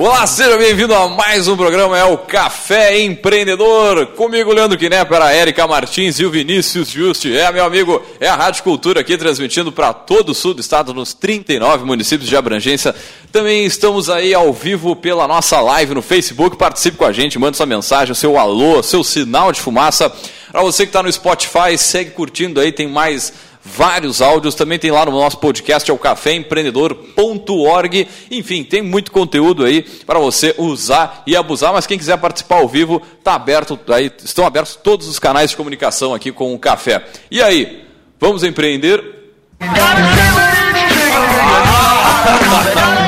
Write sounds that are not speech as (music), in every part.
Olá, seja bem-vindo a mais um programa, é o Café Empreendedor. Comigo, Leandro Quiné, para a Érica Martins e o Vinícius Juste. É, meu amigo, é a Rádio Cultura aqui transmitindo para todo o sul do estado, nos 39 municípios de abrangência. Também estamos aí ao vivo pela nossa live no Facebook. Participe com a gente, manda sua mensagem, seu alô, seu sinal de fumaça. Para você que está no Spotify, segue curtindo aí, tem mais vários áudios. Também tem lá no nosso podcast, é o caféempreendedor.org. Enfim, tem muito conteúdo aí para você usar e abusar. Mas quem quiser participar ao vivo, tá aberto, aí, estão abertos todos os canais de comunicação aqui com o café. E aí, vamos empreender? (laughs)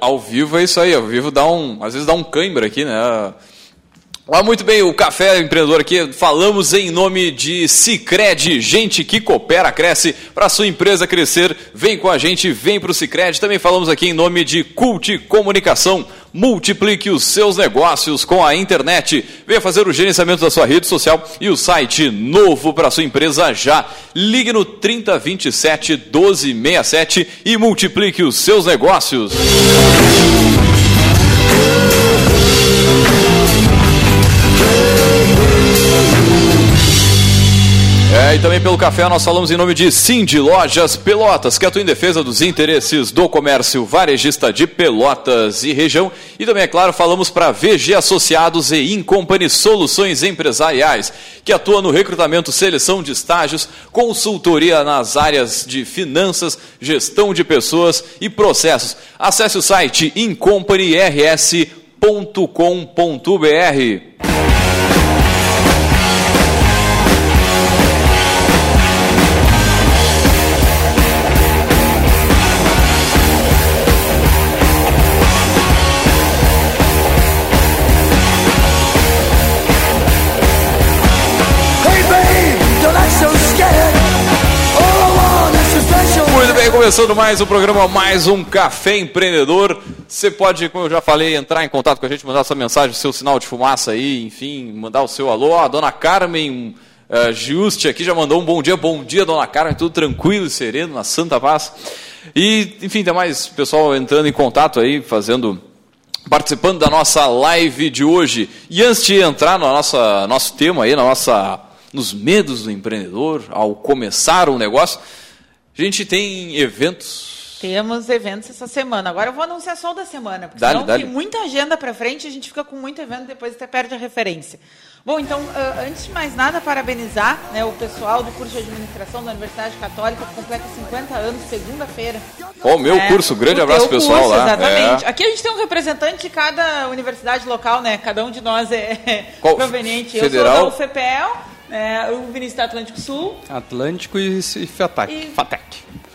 ao vivo é isso aí, ao vivo dá um, às vezes dá um cãibra aqui, né? Ah, muito bem, o Café Empreendedor aqui, falamos em nome de Cicred, gente que coopera, cresce, para sua empresa crescer, vem com a gente, vem para o Cicred. Também falamos aqui em nome de Cult Comunicação, multiplique os seus negócios com a internet. Venha fazer o gerenciamento da sua rede social e o site novo para sua empresa já. Ligue no 3027 1267 e multiplique os seus negócios. É, e também pelo café nós falamos em nome de Cindy Lojas Pelotas, que atua em defesa dos interesses do comércio varejista de Pelotas e região. E também, é claro, falamos para VG Associados e Incompany Soluções Empresariais, que atua no recrutamento, seleção de estágios, consultoria nas áreas de finanças, gestão de pessoas e processos. Acesse o site incompanyrs.com.br. começando mais um programa, mais um Café Empreendedor. Você pode, como eu já falei, entrar em contato com a gente, mandar sua mensagem, seu sinal de fumaça aí, enfim, mandar o seu alô. A dona Carmen uh, Giusti aqui já mandou um bom dia. Bom dia, dona Carmen, tudo tranquilo e sereno, na Santa Paz. E, enfim, tem mais pessoal entrando em contato aí, fazendo participando da nossa live de hoje. E antes de entrar no nossa, nosso tema aí, na nossa, nos medos do empreendedor, ao começar um negócio, a gente tem eventos. Temos eventos essa semana. Agora eu vou anunciar só o da semana, porque Dale, senão dale. tem muita agenda para frente, a gente fica com muito evento, depois até perde a referência. Bom, então, ah, antes de mais nada, parabenizar né, o pessoal do curso de administração da Universidade Católica, que completa 50 anos, segunda-feira. Ó, o meu É, curso, grande abraço pessoal curso, lá. Exatamente. É. Aqui a gente tem um representante de cada universidade local, né? Cada um de nós é Qual? (laughs) proveniente. Federal? Eu sou da UFPEL, né, o Vinícius da Atlântico Sul. Atlântico e, e FATEC. E- FATEC.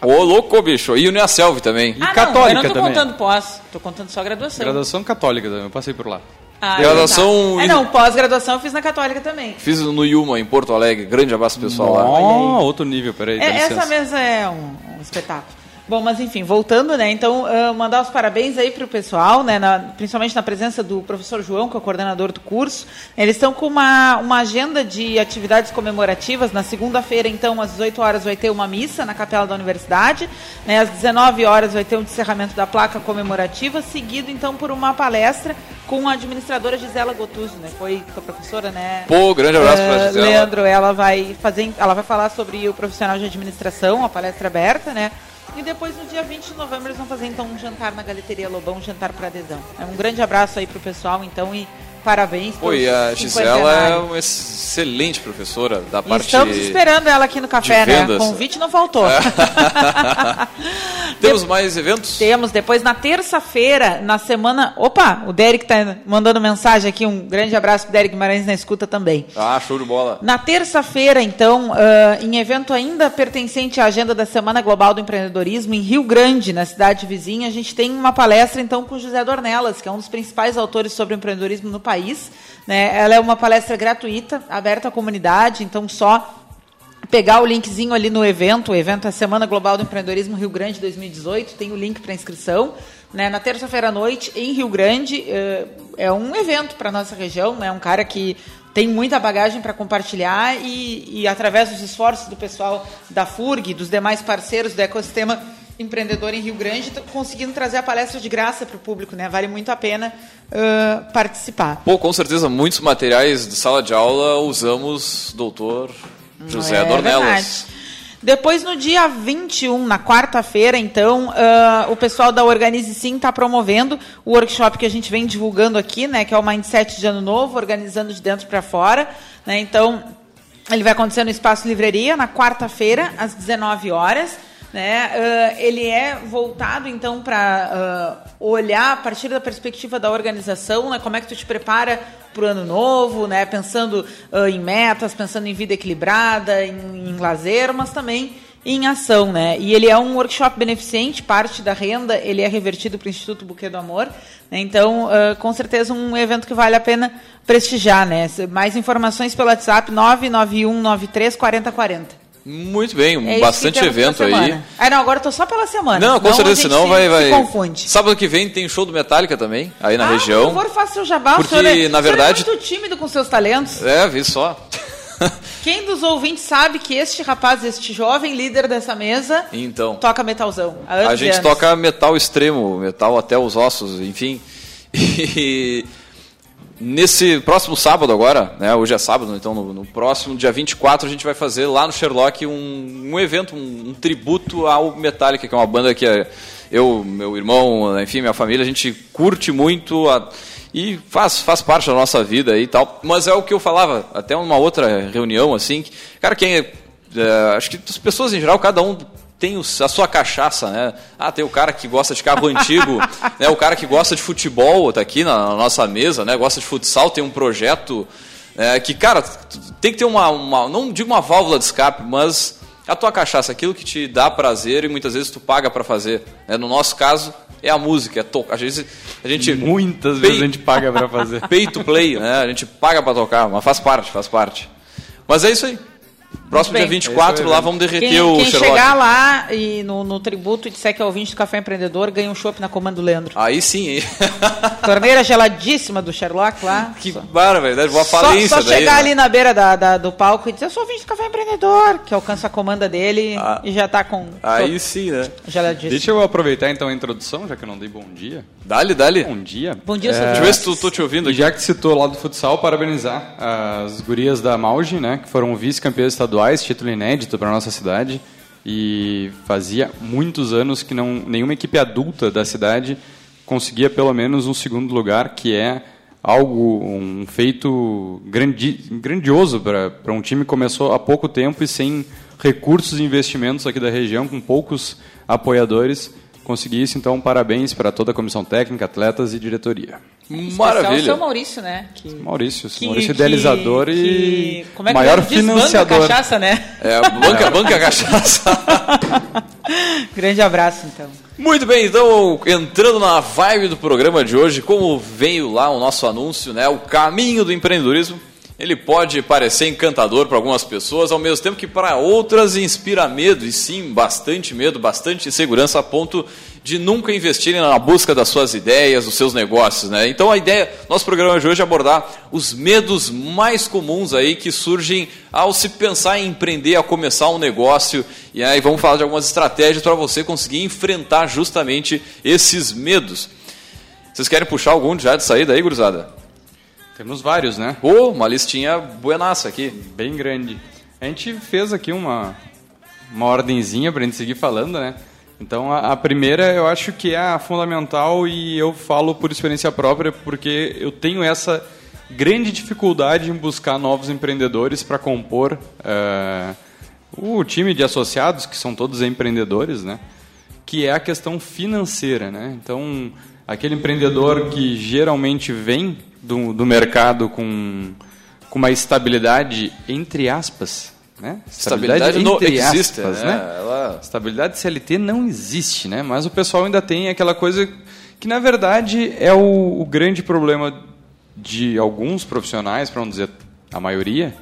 Ô, louco, bicho. E Uniaselv também. ah, católica não, eu não tô também. contando pós, tô contando só graduação. Graduação católica também, eu passei por lá. Ah, Graduação tá. É, e- não, pós-graduação eu fiz na Católica também. Fiz no Yuma, em Porto Alegre. Grande abraço pessoal lá. Ó, outro nível, peraí, É, essa mesa é um, um espetáculo. Bom, mas enfim, voltando, né? Então, ah, mandar os parabéns aí para o pessoal, né? na- principalmente na presença do professor João, que é o coordenador do curso. Eles estão com uma, uma agenda de atividades comemorativas. Na segunda-feira, então, às 18 horas, vai ter uma missa na capela da universidade. Né? Às 19 horas vai ter um encerramento da placa comemorativa, seguido, então, por uma palestra com a administradora Gisela Gotuso, né? Foi, foi professora, né? Pô, grande abraço pra Eh, Gisela. Leandro, ela vai fazer, ela vai falar sobre o profissional de administração, a palestra aberta, né? E depois, no dia 20 de novembro, eles vão fazer então um jantar na Galeteria Lobão, um jantar para adesão. É um grande abraço aí pro pessoal, então, e parabéns pelo a Gisela é uma excelente professora da E parte... Estamos esperando ela aqui no café, né? vendas. Convite não faltou. (laughs) Temos mais eventos? Temos depois na terça-feira, na semana. Opa, o Derek tá mandando mensagem aqui. Um grande abraço pro Derek Guimarães na escuta também. Ah, show de bola. Na terça-feira, então, ah, em evento ainda pertencente à agenda da Semana Global do Empreendedorismo, em Rio Grande, na cidade vizinha, a gente tem uma palestra, então, com José Dornelas, que é um dos principais autores sobre empreendedorismo no país. Né? Ela é uma palestra gratuita, aberta à comunidade, então só pegar o linkzinho ali no evento, o evento é a Semana Global do Empreendedorismo Rio Grande 2018, tem o link para inscrição. Né, na terça-feira à noite, em Rio Grande, eh, é um evento para nossa região, né, um cara que tem muita bagagem para compartilhar e, e, através dos esforços do pessoal da FURG, dos demais parceiros do ecossistema empreendedor em Rio Grande, conseguindo trazer a palestra de graça para o público, né? Vale muito a pena uh, participar. Pô, com certeza, muitos materiais de sala de aula usamos doutor José é Dornelas. Verdade. Depois, no dia 21, na quarta-feira, então, uh, o pessoal da Organize Sim está promovendo o workshop que a gente vem divulgando aqui, né, que é o Mindset de Ano Novo, organizando de dentro para fora. Né, então, ele vai acontecer no Espaço Livraria, na quarta-feira, às 19 horas. Né? Uh, ele é voltado, então, para uh, olhar a partir da perspectiva da organização, né? como é que tu te prepara para o ano novo, né? pensando uh, em metas, pensando em vida equilibrada, em, em lazer, mas também em ação, né? E ele é um workshop beneficente, parte da renda ele é revertido para o Instituto Buquê do Amor. Né? Então, uh, com certeza um evento que vale a pena prestigiar, né? Mais informações pelo WhatsApp 991 93 4040. Muito bem, é bastante evento aí. Ah, não, agora eu tô só pela semana. Não, com certeza, senão vai, vai. Se confunde. Sábado que vem tem show do Metallica também, aí na ah, região. Por favor, faça seu jabá. Porque, é, na verdade. é muito tímido com seus talentos. É, vi só. (laughs) Quem dos ouvintes sabe que este rapaz, este jovem líder dessa mesa, então, toca metalzão? A gente toca metal extremo, metal até os ossos, enfim. (laughs) E Nesse próximo sábado agora, né, hoje é sábado, então no, no, próximo dia 24 a gente vai fazer lá no Sherlock um, um evento, um, um, tributo ao Metallica, que é uma banda que é, eu, meu irmão, enfim, minha família, a gente curte muito a, e faz, faz parte da nossa vida e tal. Mas é o que eu falava, até uma outra reunião, assim, que, cara, quem é, é, acho que as pessoas em geral, cada um tem a sua cachaça, né? Ah, tem o cara que gosta de carro antigo, (laughs) né? o cara que gosta de futebol, tá aqui na, nossa mesa, né? Gosta de futsal, tem um projeto é, que, cara, tem que ter uma, uma, não digo uma válvula de escape, mas a tua cachaça, aquilo que te dá prazer e muitas vezes tu paga para fazer. Né? No nosso caso, é a música, é tocar. Às vezes a gente. Muitas pay, vezes a gente paga para fazer. (laughs) Pay to play, né? A gente paga para tocar, mas faz parte, faz parte. Mas é isso aí. Próximo dia 24, lá vamos derreter quem, o quem Sherlock. chegar lá e no, no tributo e disser que é ouvinte do Café Empreendedor, ganha um chopp na Comando Leandro. Aí sim, hein? (laughs) Torneira geladíssima do Sherlock lá. Que barra, velho. Boa falência Só, só chegar daí, ali né? na beira da, da, do palco e dizer, eu sou ouvinte do Café Empreendedor, que alcança a comanda dele ah, e já tá com... Aí sim, né? Geladíssimo. Deixa eu aproveitar então a introdução, já que eu não dei bom dia. Dale, dale. Bom dia. Bom dia, é... Deixa eu ver se tu, tô te ouvindo aqui. Já que citou lá do futsal, parabenizar as gurias da Mauge, né? Que foram vice-campeãs estaduais, título inédito inédito para nossa cidade e fazia muitos anos que não nenhuma equipe adulta da cidade conseguia pelo menos um segundo lugar, que é algo um feito grandi, grandioso para um time que começou há pouco tempo e sem recursos e investimentos aqui da região, com poucos apoiadores, conseguir isso. Então, parabéns para toda a comissão técnica, atletas e diretoria. Maravilha. o seu Maurício, né? Que, Maurício, que, Maurício idealizador que, e como é que maior financiador. Banca cachaça, né? É, banca, banca cachaça. (laughs) Grande abraço, então. Muito bem, então, entrando na vibe do programa de hoje, como veio lá o nosso anúncio, né? O caminho do empreendedorismo ele pode parecer encantador para algumas pessoas, ao mesmo tempo que para outras inspira medo, e sim, bastante medo, bastante insegurança, a ponto de nunca investirem na busca das suas ideias, dos seus negócios. Né? Então a ideia, nosso programa de hoje é abordar os medos mais comuns aí que surgem ao se pensar em empreender, a começar um negócio, e aí vamos falar de algumas estratégias para você conseguir enfrentar justamente esses medos. Vocês querem puxar algum já de saída aí, gurizada? Temos vários, né? Oh, uma listinha buenaça aqui. Bem grande. A gente fez aqui uma, uma ordenzinha para a gente seguir falando, né? Então, a, a, primeira eu acho que é a fundamental e eu falo por experiência própria porque eu tenho essa grande dificuldade em buscar novos empreendedores para compor uh, o time de associados, que são todos empreendedores, né? Que é a questão financeira, né? Então, aquele empreendedor que geralmente vem do, do mercado com, com uma estabilidade entre aspas, né? Estabilidade, estabilidade entre não existe, aspas, né? né? Ela... Estabilidade CLT não existe, né? Mas o pessoal ainda tem aquela coisa que na verdade é o, o grande problema de alguns profissionais, para não dizer a maioria,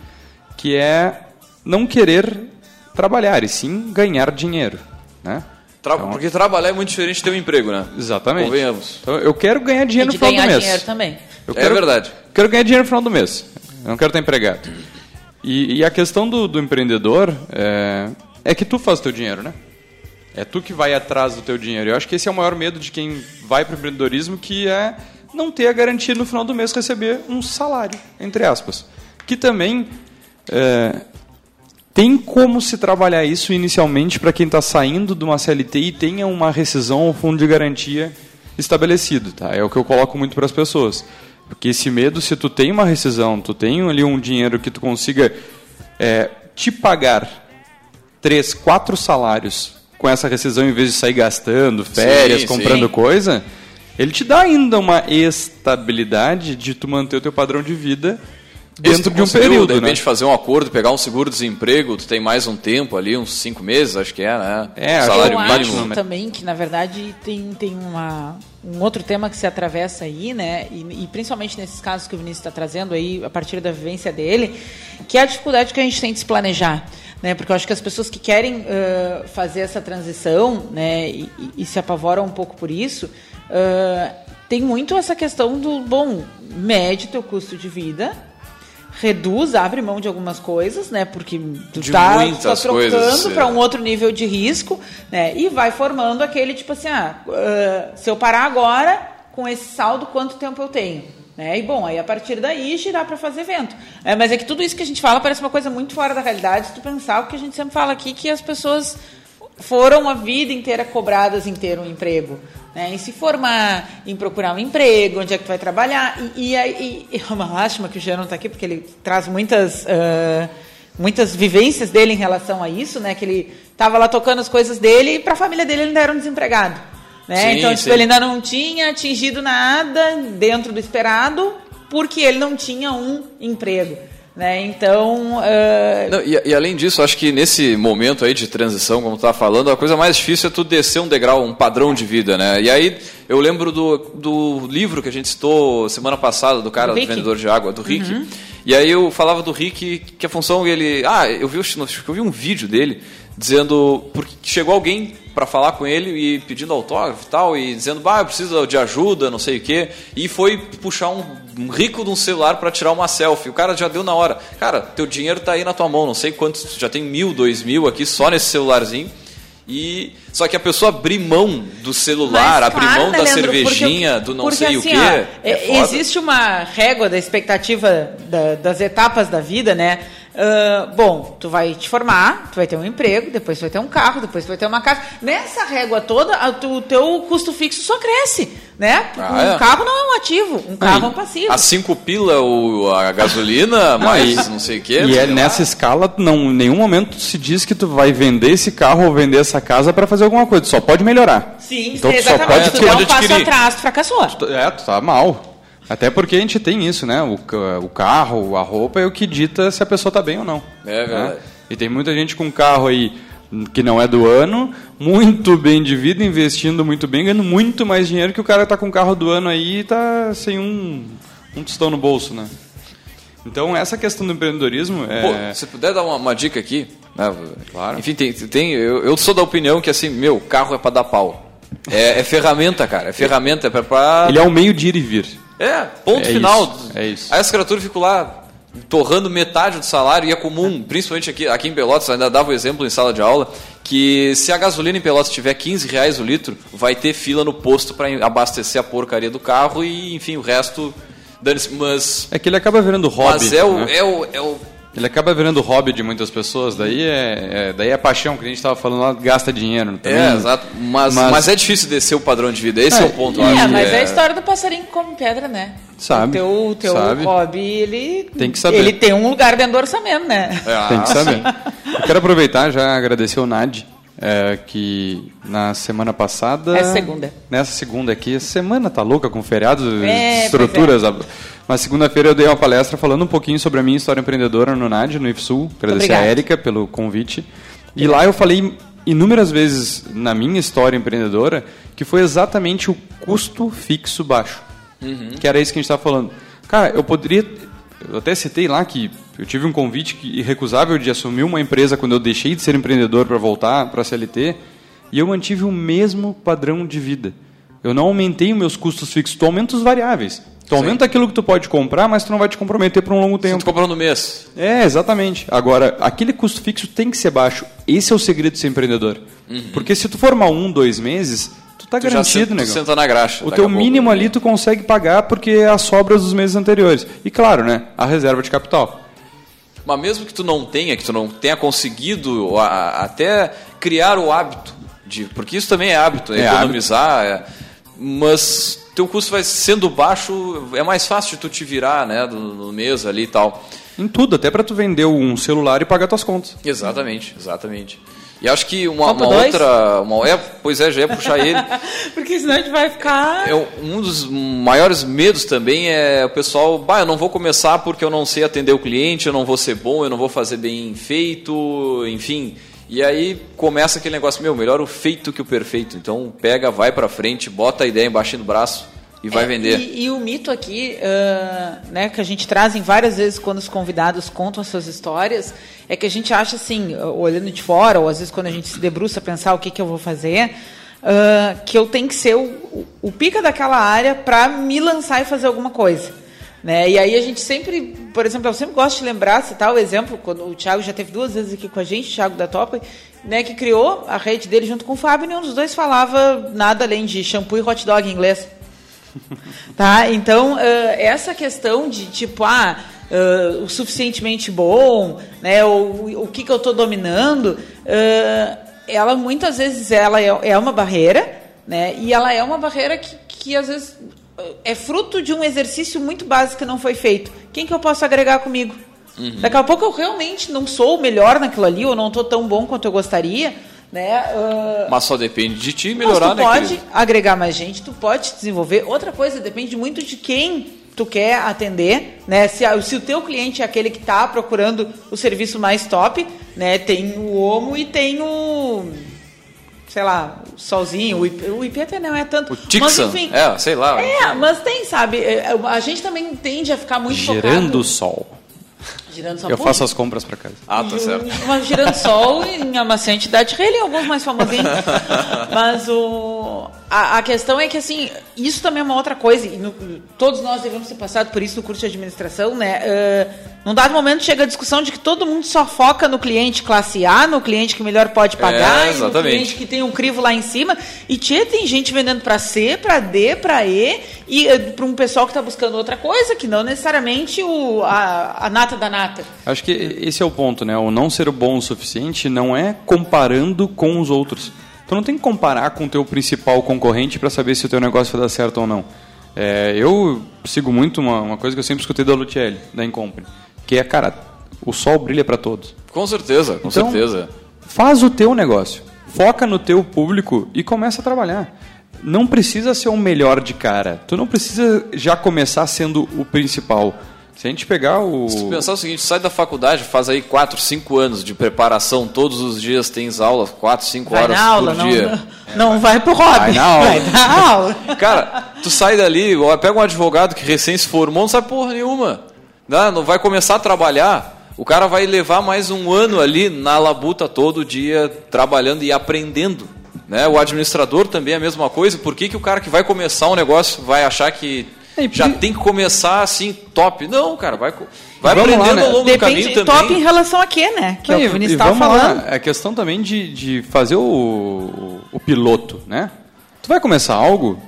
que é não querer trabalhar e sim ganhar dinheiro, né? Tra então, porque trabalhar é muito diferente de ter um emprego, né? Exatamente. Convenhamos. Então, eu quero ganhar dinheiro no final do mês. ganhar dinheiro também. Eu quero, é verdade. Quero ganhar dinheiro no final do mês. Eu não quero estar empregado. E, e a questão do, do empreendedor é, é que tu faz o teu dinheiro, né? É tu que vai atrás do teu dinheiro. Eu acho que esse é o maior medo de quem vai para o empreendedorismo, que é não ter a garantia no final do mês receber um salário, entre aspas. Que também é, tem como se trabalhar isso inicialmente para quem está saindo de uma CLT e tenha uma rescisão ou fundo de garantia estabelecido. Tá? É o que eu coloco muito para as pessoas. Porque esse medo, se tu tem uma rescisão, tu tem ali um dinheiro que tu consiga é, te pagar três, quatro salários com essa rescisão em vez de sair gastando férias, sim, comprando sim. coisa, ele te dá ainda uma estabilidade de tu manter o teu padrão de vida dentro de um período. De repente né? fazer um acordo, pegar um seguro-desemprego, tu tem mais um tempo ali, uns cinco meses, acho que é, né? É, um salário eu mínimo. acho também que, na verdade, tem, tem uma, um outro tema que se atravessa aí, né? E, e principalmente nesses casos que o Vinícius está trazendo aí, a partir da vivência dele, que é a dificuldade que a gente tem de se planejar. Né, porque eu acho que as pessoas que querem uh, fazer essa transição né, e, e, se apavoram um pouco por isso, uh, tem muito essa questão do, bom, mede teu custo de vida, reduz, abre mão de algumas coisas, né? Porque tu está tá trocando para um outro nível de risco, né? E vai formando aquele tipo assim, ah, uh, se eu parar agora com esse saldo, quanto tempo eu tenho? Né? E bom, aí a partir daí girar para fazer evento. É, mas é que tudo isso que a gente fala parece uma coisa muito fora da realidade, se tu pensar o que a gente sempre fala aqui, que as pessoas foram a vida inteira cobradas em ter um emprego né, em se formar, em procurar um emprego, onde é que tu vai trabalhar. E, e, e, é uma lástima que o Jean não está aqui, porque ele traz muitas, uh, muitas vivências dele em relação a isso, né? Que ele estava lá tocando as coisas dele e para a família dele ele ainda era um desempregado. Né? Sim, então, tipo, ele ainda não tinha atingido nada dentro do esperado, porque ele não tinha um emprego. Né? Então. Uh... Não, e, e, além disso, acho que nesse momento aí de transição, como tu estava falando, a coisa mais difícil é tu descer um degrau, um padrão de vida. Né? E aí eu lembro do, do livro que a gente citou semana passada, do cara do, do vendedor de água, do Rick. Uhum. E aí eu falava do Rick que a função ele. Ah, eu vi, eu vi um vídeo dele dizendo. Porque chegou alguém para falar com ele e pedindo autógrafo e tal, e dizendo, bah, eu preciso de ajuda, não sei o quê. E foi puxar um, rico de um celular para tirar uma selfie. O cara já deu na hora. Cara, teu dinheiro tá aí na tua mão, não sei quantos, já tem mil, dois mil aqui só nesse celularzinho. E só que a pessoa abrir mão do celular, Mas, abrir claro, mão né, da Leandro, cervejinha, porque, do não sei assim, o quê. Ó, é existe uma régua da expectativa da, das etapas da vida, né? Uh, bom, tu vai te formar, tu vai ter um emprego, depois tu vai ter um carro, depois tu vai ter uma casa. Nessa régua toda, o teu custo fixo só cresce, né? Ah, um é? carro não é um ativo, um carro é um passivo. A cinco pila o, a gasolina, (laughs) mas não sei o quê. E é nessa escala, não, em nenhum momento se diz que tu vai vender esse carro ou vender essa casa para fazer alguma coisa, tu só pode melhorar. Sim, então, exatamente. Tu só pode, tu, tu um passo atrás, tu fracassou. É, tu tá mal. Até porque a gente tem isso, né? O, o carro, a roupa é o que dita se a pessoa está bem ou não. É né? verdade. Né? E tem muita gente com carro aí que não é do ano, muito bem de vida, investindo muito bem, ganhando muito mais dinheiro que o cara está com o carro do ano aí e está sem um, um tostão no bolso, né? Então, essa questão do empreendedorismo é... Pô, se puder dar uma, uma dica aqui, né? claro. enfim, tem, tem, eu, eu sou da opinião que assim, meu, carro é para dar pau. É, é, ferramenta, cara, é ferramenta, é para... Ele é um meio de ir e vir. É, ponto é final. Isso, é isso. Aí as criaturas ficam lá torrando metade do salário e é comum, principalmente aqui, aqui em Pelotas, ainda dava o exemplo em sala de aula, que se a gasolina em Pelotas tiver 15 reais o litro, vai ter fila no posto para abastecer a porcaria do carro e, enfim, o resto... Mas, é que ele acaba virando hobby. Mas é o, né? é o, é o ele acaba virando hobby de muitas pessoas, daí é, é daí é paixão, que a gente estava falando lá, gasta dinheiro. Também. É, exato. Mas, mas, mas, é difícil descer o padrão de vida, esse é, é o ponto. É, mas é... é a história do passarinho que come pedra, né? Sabe. O teu, teu sabe. hobby, ele tem, que saber. ele tem um lugar dentro do orçamento, né? É, tem que saber. Eu quero aproveitar já agradecer o Nad, é, que na semana passada. É segunda. Nessa segunda aqui, semana tá louca com feriados, é, estruturas. É. Mas segunda-feira eu dei uma palestra falando um pouquinho sobre a minha história empreendedora no NAD, no IFSUL. Agradecer a Érica pelo convite. E lá eu falei inúmeras vezes na minha história empreendedora que foi exatamente o custo fixo baixo. Uhum. Que era isso que a gente estava falando. Cara, eu poderia. Eu até citei lá que eu tive um convite irrecusável de assumir uma empresa quando eu deixei de ser empreendedor para voltar para a CLT e eu mantive o mesmo padrão de vida. Eu não aumentei os meus custos fixos, tu aumenta os variáveis. Tu aumenta aquilo que tu pode comprar, mas tu não vai te comprometer por um longo Se tempo. tu comprou no mês. É, exatamente. Agora, aquele custo fixo tem que ser baixo. Esse é o segredo de ser empreendedor. Porque se tu formar um, dois meses, tu tá Tu garantido, senta, tu senta na graxa. O teu a pouco. mínimo ali tu consegue pagar porque é as sobras dos meses anteriores. E claro, né? A reserva de capital. Mas mesmo que tu não tenha, que tu não tenha conseguido a- a- até criar o hábito de, porque isso também é hábito, é É economizar, é- mas teu custo vai sendo baixo, é mais fácil de tu te virar, né, do- no mês ali e tal. Em tudo, até para tu vender um celular e pagar tuas contas. Exatamente, exatamente. E acho que uma, uma outra, uma, é, pois é, já ia puxar ele. (laughs) Porque senão a gente vai ficar. É, um dos maiores medos também é o pessoal, bah, eu não vou começar porque eu não sei atender o cliente, eu não vou ser bom, eu não vou fazer bem feito, enfim. E aí começa aquele negócio, meu, melhor o feito que o perfeito. Então pega, vai pra frente, bota a ideia embaixo do braço e vai É, vender. E, e o mito aqui, ah, né, que a gente traz em várias vezes quando os convidados contam as suas histórias, é que a gente acha assim, olhando de fora, ou às vezes quando a gente se debruça a pensar o que, que eu vou fazer, ah, que eu tenho que ser o, o- o pica daquela área para me lançar e fazer alguma coisa. Né? E aí a gente sempre, por exemplo, eu sempre gosto de lembrar, citar o exemplo, quando o Thiago já teve duas vezes aqui com a gente, o Thiago da Topa, né, que criou a rede dele junto com o Fábio, e nenhum dos dois falava nada além de shampoo e hot dog em inglês. (laughs) Tá? Então, ah, essa questão de tipo, ah, ah, o suficientemente bom, né, ou o que, que eu estou dominando, ah, ela muitas vezes ela é, é uma barreira, né, e ela é uma barreira que, que às vezes é fruto de um exercício muito básico que não foi feito. Quem que eu posso agregar comigo? Daqui a pouco eu realmente não sou o melhor naquilo ali, ou não estou tão bom quanto eu gostaria, né? ah, Mas só depende de ti melhorar, mas tu né, pode querido? agregar mais gente, tu pode desenvolver. Outra coisa, depende muito de quem tu quer atender, né? Se, se o teu cliente é aquele que está procurando o serviço mais top, né? Tem o Omo e tem o sei lá, o Solzinho, o IP, o IP até não é tanto. O mas Tixan, enfim, é, sei lá. é, mas tem, sabe? é, A gente também tende a ficar muito Gerando focado... sol. Girando sol. Eu faço as compras para casa. Ah, tá certo. uma girando sol em amaciante da Tirelli e alguns mais famosinhos. (laughs) Mas o, a, a questão é que, assim, isso também é uma outra coisa. E no- todos nós devemos ter passado por isso no curso de administração, né? Eh, num dado momento chega a discussão de que todo mundo só foca no cliente classe A, no cliente que melhor pode pagar, É, e no cliente que tem um crivo lá em cima. E tia, tem gente vendendo para C, para D, para E, e para um pessoal que está buscando outra coisa, que não necessariamente o, a, a nata da nata. Acho que esse é o ponto, né? O não ser bom o suficiente não é comparando com os outros. Tu não tem que comparar com o teu principal concorrente para saber se o teu negócio vai dar certo ou não. É, eu sigo muito uma, uma coisa que eu sempre escutei da Lucelli, da Incompany, que é, cara, o sol brilha para todos. Com certeza, com Então, certeza. Faz o teu negócio. Foca no teu público e começa a trabalhar. Não precisa ser o melhor de cara. Tu não precisa já começar sendo o principal. Se a gente pegar o. Se tu pensar o seguinte, sai da faculdade, faz aí 4, 5 anos de preparação, todos os dias tens aula, 4, 5 Vai horas na aula, por não, dia. não, (laughs) não vai pro hobby. Vai na aula. Vai na aula. Cara, tu sai dali, pega um advogado que recém se formou, não sabe porra nenhuma. Não, não vai começar a trabalhar. O cara vai levar mais um ano ali na labuta todo dia, trabalhando e aprendendo. Né? O administrador também é a mesma coisa. Por que, que o cara que vai começar um negócio vai achar que É, já tem que começar assim, top? Não, cara, vai, vai Vamos lá, aprendendo né? ao longo do Depende, caminho top também. em relação a quê, né? Que é o que o Vinícius estava lá, falando. É questão também de, de fazer o, o, o piloto, né? Tu vai começar algo.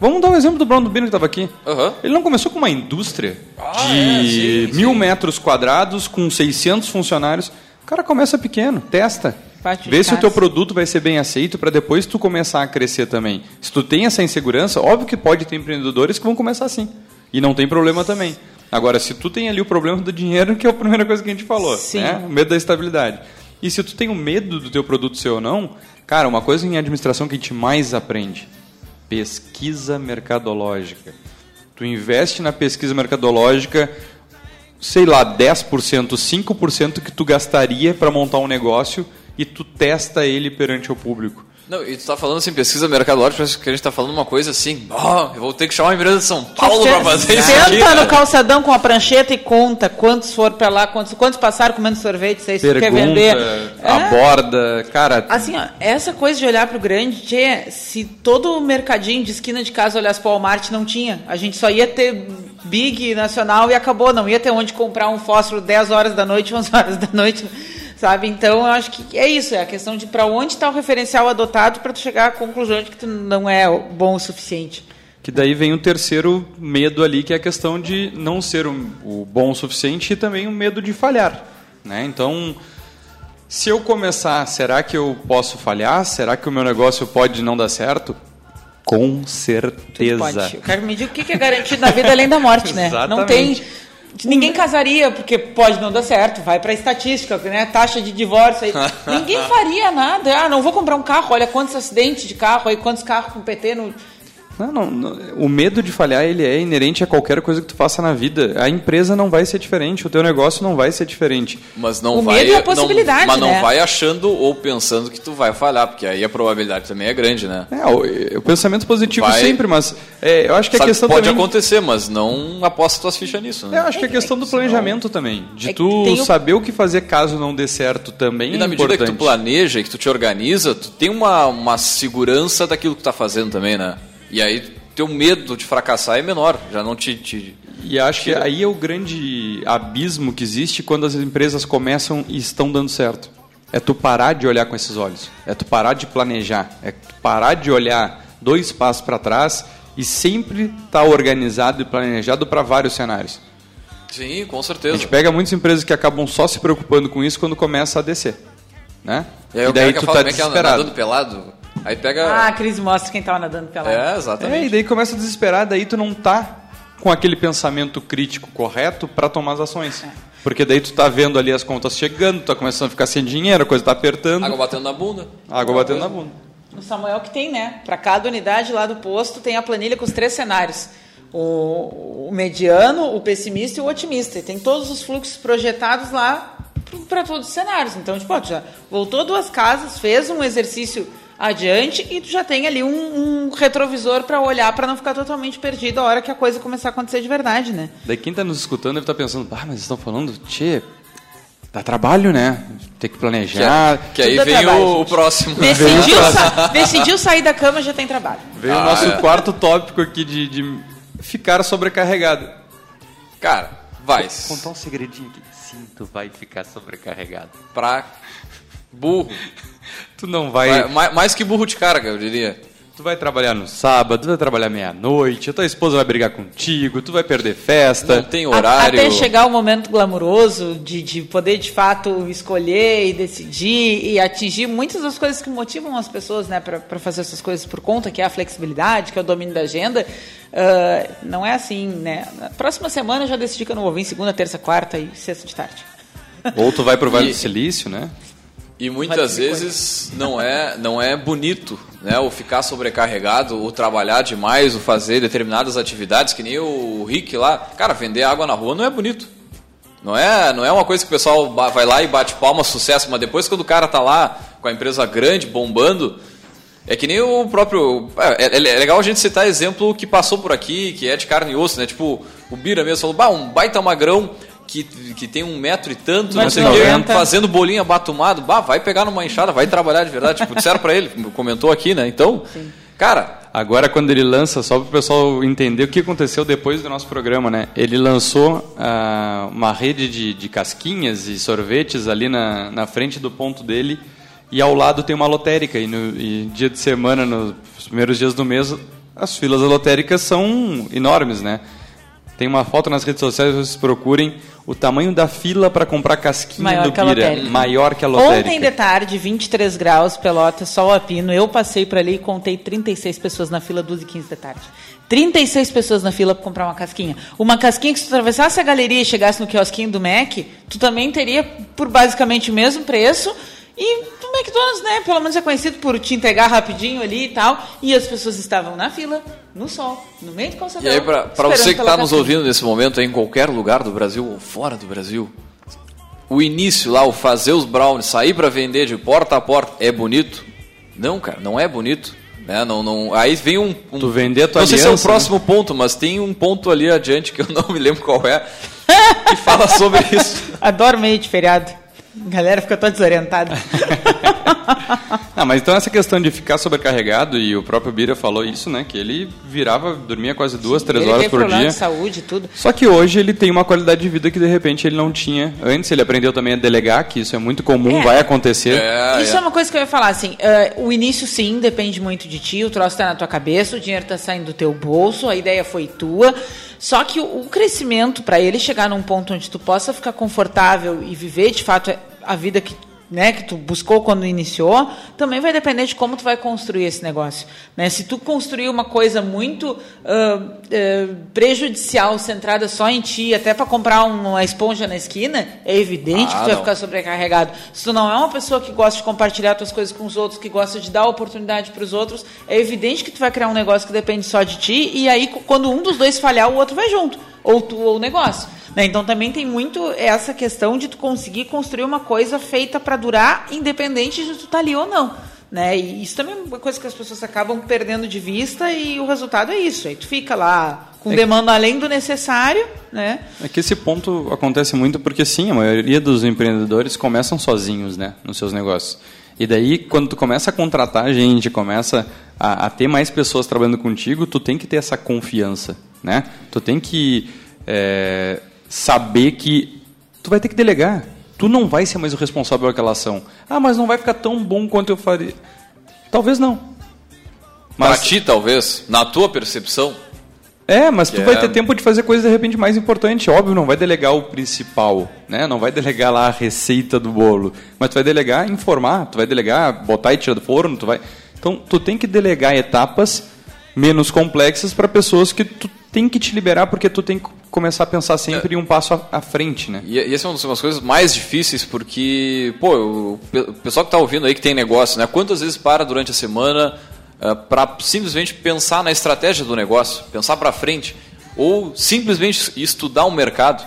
Vamos dar o exemplo do Bruno Dubino que estava aqui. Aham. Ele não começou com uma indústria Ah, de é, sim, mil sim. metros quadrados com 600 funcionários. O cara começa pequeno, testa. Parte Vê se o teu produto vai ser bem aceito para depois tu começar a crescer também. Se tu tem essa insegurança, óbvio que pode ter empreendedores que vão começar assim. E não tem problema também. Agora, se tu tem ali o problema do dinheiro, (laughs) que é a primeira coisa que a gente falou, Sim. né? o medo da estabilidade. E se tu tem o medo do teu produto ser ou não, cara, uma coisa em administração que a gente mais aprende, pesquisa mercadológica. Tu investe na pesquisa mercadológica, sei lá, 10%, 5% que tu gastaria para montar um negócio e tu testa ele perante o público. Não, e tu tá falando assim, pesquisa mercadológica, parece que a gente tá falando uma coisa assim, oh, eu vou ter que chamar a empresa de São Paulo para fazer isso Senta aqui. no cara. calçadão com a prancheta e conta quantos foram pra lá, quantos, quantos passaram comendo sorvete, se aí você quer vender. É. aborda, cara. Assim, ó, essa coisa de olhar pro grande, tchê, se todo o mercadinho de esquina de casa olhasse pro Walmart, não tinha. A gente só ia ter Big Nacional e acabou. Não ia ter onde comprar um fósforo 10 horas da noite, 11 horas da noite, sabe? Então, eu acho que é isso. É a questão de para onde está o referencial adotado para tu chegar à conclusão de que tu não é bom o suficiente. Que daí vem o terceiro medo ali, que é a questão de não ser o, o bom o suficiente e também o medo de falhar. Né? Então, se eu começar, será que eu posso falhar? Será que o meu negócio pode não dar certo? Com certeza. Pode. Eu quero me diga o que é garantido na vida além da morte, né? Não tem. Ninguém casaria porque pode não dar certo, vai para estatística, né? Taxa de divórcio aí. (laughs) Ninguém faria nada. Ah, não vou comprar um carro, olha quantos acidentes de carro aí, quantos carros com PT no. Não, não, não, o medo de falhar ele é inerente a qualquer coisa que tu faça na vida. A empresa não vai ser diferente, o teu negócio não vai ser diferente. Mas não O vai. medo é a não- possibilidade, mas não né? vai achando ou pensando que tu vai falhar, porque aí a probabilidade também é grande, né? É, o, o pensamento positivo Vai- sempre, mas é, eu acho que a Sabe, questão pode também... acontecer, mas não aposta tuas fichas nisso, É, né? Eu acho que a questão do planejamento também, de É que tu o- saber o que fazer caso não dê certo também E na é medida importante. que tu planeja, que tu te organiza, tu tem uma, uma segurança daquilo que tu tá fazendo também, né? E aí teu medo de fracassar é menor, já não te... te- E acho que aí é o grande abismo que existe quando as empresas começam e estão dando certo. É tu parar de olhar com esses olhos. É tu parar de planejar. É tu parar de olhar dois passos para trás e sempre estar organizado e planejado para vários cenários. Sim, com A certeza. gente pega muitas empresas que acabam só se preocupando com isso quando começa a descer. Né? E aí o daí tu tá é que é desesperado. nadando pelado, aí pega... Ah, a crise mostra quem tava nadando pelado. é, É, exatamente. e daí começa a desesperar, daí tu não tá com aquele pensamento crítico correto para tomar as ações. Porque daí tu tá vendo ali as contas chegando, tu tá começando a ficar sem dinheiro, a coisa tá apertando, Água batendo na bunda. água batendo na bunda. No Samuel que tem, né? Para cada unidade lá do posto tem a planilha com os três cenários. O, o mediano, o pessimista e o otimista. E tem todos os fluxos projetados lá para todos os cenários. Então, tipo, ó, tu já voltou duas casas, fez um exercício adiante e tu já tem ali um, um retrovisor para olhar para não ficar totalmente perdido a hora que a coisa começar a acontecer de verdade, né? Daí quem tá nos escutando deve estar pensando, ah, mas estão falando, tchê, dá trabalho, né? Tem que Que, planejar. que aí Tudo é vem trabalho, o, o próximo. Decidiu, sa- decidiu sair da cama já tem trabalho. Veio o Ah, nosso é. quarto tópico aqui de, de ficar sobrecarregado. Cara, vai. Contar um segredinho aqui. Sim, tu vai ficar sobrecarregado. Pra burro. (laughs) Tu não vai, Vai- mais, mais que burro de carga, eu diria. tu vai trabalhar no sábado, tu vai trabalhar meia-noite, a tua esposa vai brigar contigo, tu vai perder festa. Não tem A- horário. Até chegar o momento glamuroso de, de poder de fato escolher e decidir e atingir muitas das coisas que motivam as pessoas né, para fazer essas coisas por conta, que é a flexibilidade, que é o domínio da agenda. ah, não é assim, né? Na próxima semana eu já decidi que eu não vou vir segunda, terça, quarta e sexta de tarde. Ou tu vai pro (laughs) Vale E- do Silício, né? E muitas vezes não é, não é bonito, né? O ficar sobrecarregado, o trabalhar demais, o fazer determinadas atividades, que nem o Rick lá. Cara, vender água na rua não é bonito. Não é, não é uma coisa que o pessoal vai lá e bate palma, sucesso, mas depois quando o cara tá lá com a empresa grande, bombando, é que nem o próprio. É, é- é legal a gente citar exemplo que passou por aqui, que é de carne e osso, né? Tipo, o Bira mesmo falou, bah, um baita magrão que, que tem um metro e tanto, não sei o quê, 1,90. fazendo bolinha batumado, bah, vai pegar numa enxada, vai trabalhar de verdade. Tipo, disseram pra ele, comentou aqui, né? Então, cara, Agora, quando ele lança, só para o pessoal entender o que aconteceu depois do nosso programa, né? Ele lançou ah, uma rede de, de casquinhas e sorvetes ali na, na frente do ponto dele e ao lado tem uma lotérica. E, no e dia de semana, nos primeiros dias do mês, as filas lotéricas são enormes, né? Tem uma foto nas redes sociais, vocês procurem o tamanho da fila para comprar casquinha Maior do Bira. Maior que a lotérica. Ontem de tarde, 23 graus, Pelota, sol a pino. Eu passei por ali e contei 36 pessoas na fila, 12 e 15 da tarde. 36 pessoas na fila para comprar uma casquinha. Uma casquinha que se tu atravessasse a galeria e chegasse no quiosquinho do Mac, tu também teria por basicamente o mesmo preço. E o McDonald's, né, pelo menos é conhecido por te entregar rapidinho ali e tal. E as pessoas estavam na fila, no sol, no meio do calçadão. E aí, esperando você que está nos ouvindo nesse momento, em qualquer lugar do Brasil ou fora do Brasil, o início lá, o fazer os brownies, sair para vender de porta a porta, é bonito? Não, cara, não é bonito. Né? Não, não, aí vem um, um- Tu vender a tua Não sei se é o aliança, né? próximo ponto, mas tem um ponto ali adiante que eu não (laughs) me lembro qual é, que fala sobre isso. (laughs) Adoro meio de feriado. A galera fica toda desorientada. (laughs) (laughs) Ah, mas então essa questão de ficar sobrecarregado, e o próprio Bira falou isso, né? Que ele virava, dormia quase duas, três Ele horas por dia. de saúde e tudo. Só que hoje ele tem uma qualidade de vida que de repente ele não tinha. Antes ele aprendeu também a delegar, que isso é muito comum, É. vai acontecer. É, Isso é. uma coisa que eu ia falar, assim, eh, o início sim, depende muito de ti, o troço tá na tua cabeça, o dinheiro tá saindo do teu bolso, a ideia foi tua, só que o, o crescimento, para ele chegar num ponto onde tu possa ficar confortável e viver, de fato, a vida que né, que tu buscou quando iniciou, também vai depender de como tu vai construir esse negócio. Né? Se tu construir uma coisa muito ah, ah, prejudicial, centrada só em ti, até para comprar uma esponja na esquina, é evidente Ah, que tu vai não. ficar sobrecarregado. Se tu não é uma pessoa que gosta de compartilhar tuas coisas com os outros, que gosta de dar oportunidade para os outros, é evidente que tu vai criar um negócio que depende só de ti, e aí quando um dos dois falhar, o outro vai junto. Ou tu ou o negócio. né? Então também tem muito essa questão de tu conseguir construir uma coisa feita para durar, independente de tu estar ali ou não. Né? E isso também é uma coisa que as pessoas acabam perdendo de vista e o resultado é isso. Aí tu fica lá com demanda além do necessário, né? É que esse ponto acontece muito porque sim, a maioria dos empreendedores começam sozinhos, né, nos seus negócios. E daí, quando tu começa a contratar gente, começa a, a ter mais pessoas trabalhando contigo, tu tem que ter essa confiança, né? Tu tem que é, saber que tu vai ter que delegar. Tu não vai ser mais o responsável pelaquela ação. Ah, mas não vai ficar tão bom quanto eu faria. Talvez não. Pra ti, talvez, na tua percepção, É, mas tu Que vai é- ter tempo de fazer coisa de repente mais importante. Óbvio, não vai delegar o principal, né? Não vai delegar lá a receita do bolo, mas tu vai delegar informar, tu vai delegar botar e tirar do forno, tu vai. Então, tu tem que delegar etapas menos complexas para pessoas que tu tem que te liberar porque tu tem que começar a pensar sempre um passo à- frente, né? E, e essa é uma das coisas mais difíceis, porque, pô, o, pe- o pessoal que está ouvindo aí que tem negócio, né? Quantas vezes para durante a semana para simplesmente pensar na estratégia do negócio, pensar para frente, ou simplesmente estudar o mercado,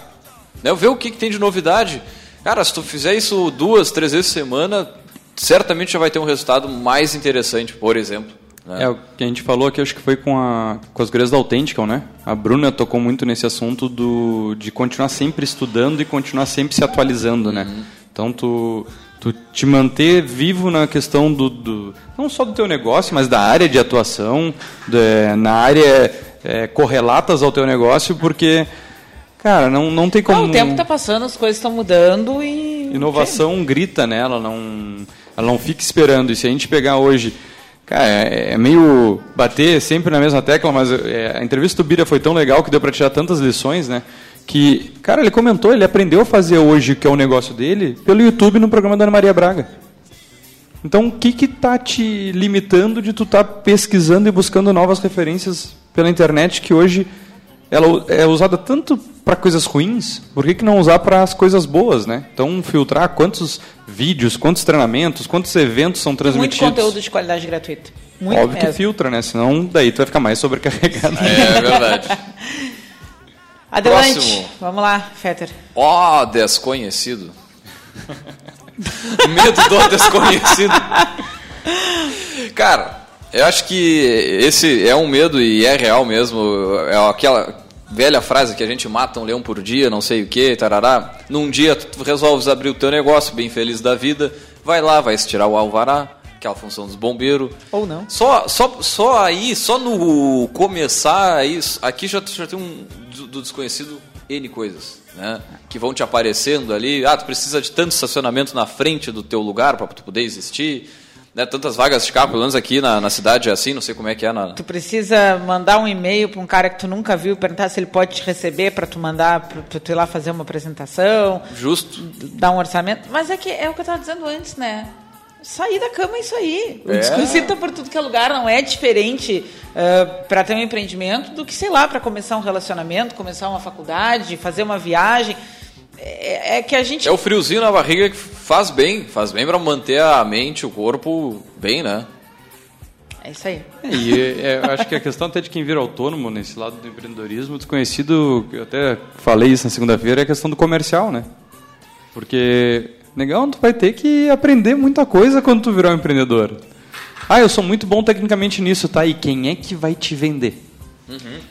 né? Ver o que, que tem de novidade. Cara, se tu fizer isso duas, três vezes por semana, certamente já vai ter um resultado mais interessante, por exemplo. Né? É o que a gente falou aqui, acho que foi com, a, com as gurias da Authentic, né? A Bruna tocou muito nesse assunto do, de continuar sempre estudando e continuar sempre se atualizando, né? Então, tu, tu te manter vivo na questão do, do- não só do teu negócio, mas da área de atuação, da- na área é, correlatas ao teu negócio, porque, cara, não, não tem como... Não, o tempo tá passando, as coisas estão mudando e. Inovação grita nela, não, ela não fica esperando. E se a gente pegar hoje, cara, é, é meio bater sempre na mesma tecla, mas é, a entrevista do Bira foi tão legal que deu para tirar tantas lições, né? Que, cara, ele comentou, ele aprendeu a fazer hoje o que é o negócio dele pelo YouTube no programa da Ana Maria Braga. Então, o que que tá te limitando de tu estar pesquisando e buscando novas referências pela internet que hoje ela é usada tanto para coisas ruins, por que, que não usar para as coisas boas, né? Então, filtrar quantos vídeos, quantos treinamentos, quantos eventos são Muito transmitidos. conteúdo de qualidade gratuita. Muito Óbvio que mesmo. filtra, né? Senão daí tu vai ficar mais sobrecarregado. É verdade. (laughs) Adelante. Próximo. Vamos lá, Fetter. Ó, desconhecido. (laughs) Medo do desconhecido. Cara, eu acho que esse é um medo e é real mesmo. É aquela velha frase que a gente mata um leão por dia, não sei o que, tarará. Num dia tu resolves abrir o teu negócio, bem feliz da vida, vai lá, vai estirar o alvará, que é a função dos bombeiros. Ou não. Só, só, só aí, só no começar aí, aqui já, já tem um do, do desconhecido N coisas, né? Que vão te aparecendo ali. Ah, tu precisa de tanto estacionamento na frente do teu lugar para tu poder existir. Né? Tantas vagas de carro, pelo menos aqui na, na cidade é assim, não sei como é que é na... Tu precisa mandar um e-mail para um cara que tu nunca viu, perguntar se ele pode te receber para tu mandar, para tu ir lá fazer uma apresentação, Justo. dar um orçamento. Mas é que é o que eu estava dizendo antes, né? Sair da cama é isso aí. O É. desconhecido tá por tudo que é lugar, não é diferente para ter um empreendimento do que, sei lá, para começar um relacionamento, começar uma faculdade, fazer uma viagem. É, é que a gente É o friozinho na barriga que faz bem, faz bem para manter a mente, o corpo bem, né? É isso aí. E é, eu acho que a questão até de quem vira autônomo nesse lado do empreendedorismo, desconhecido, eu até falei isso na segunda-feira, é a questão do comercial, né? Porque, negão, tu vai ter que aprender muita coisa quando tu virar um empreendedor. Ah, eu sou muito bom tecnicamente nisso, tá? E quem é que vai te vender?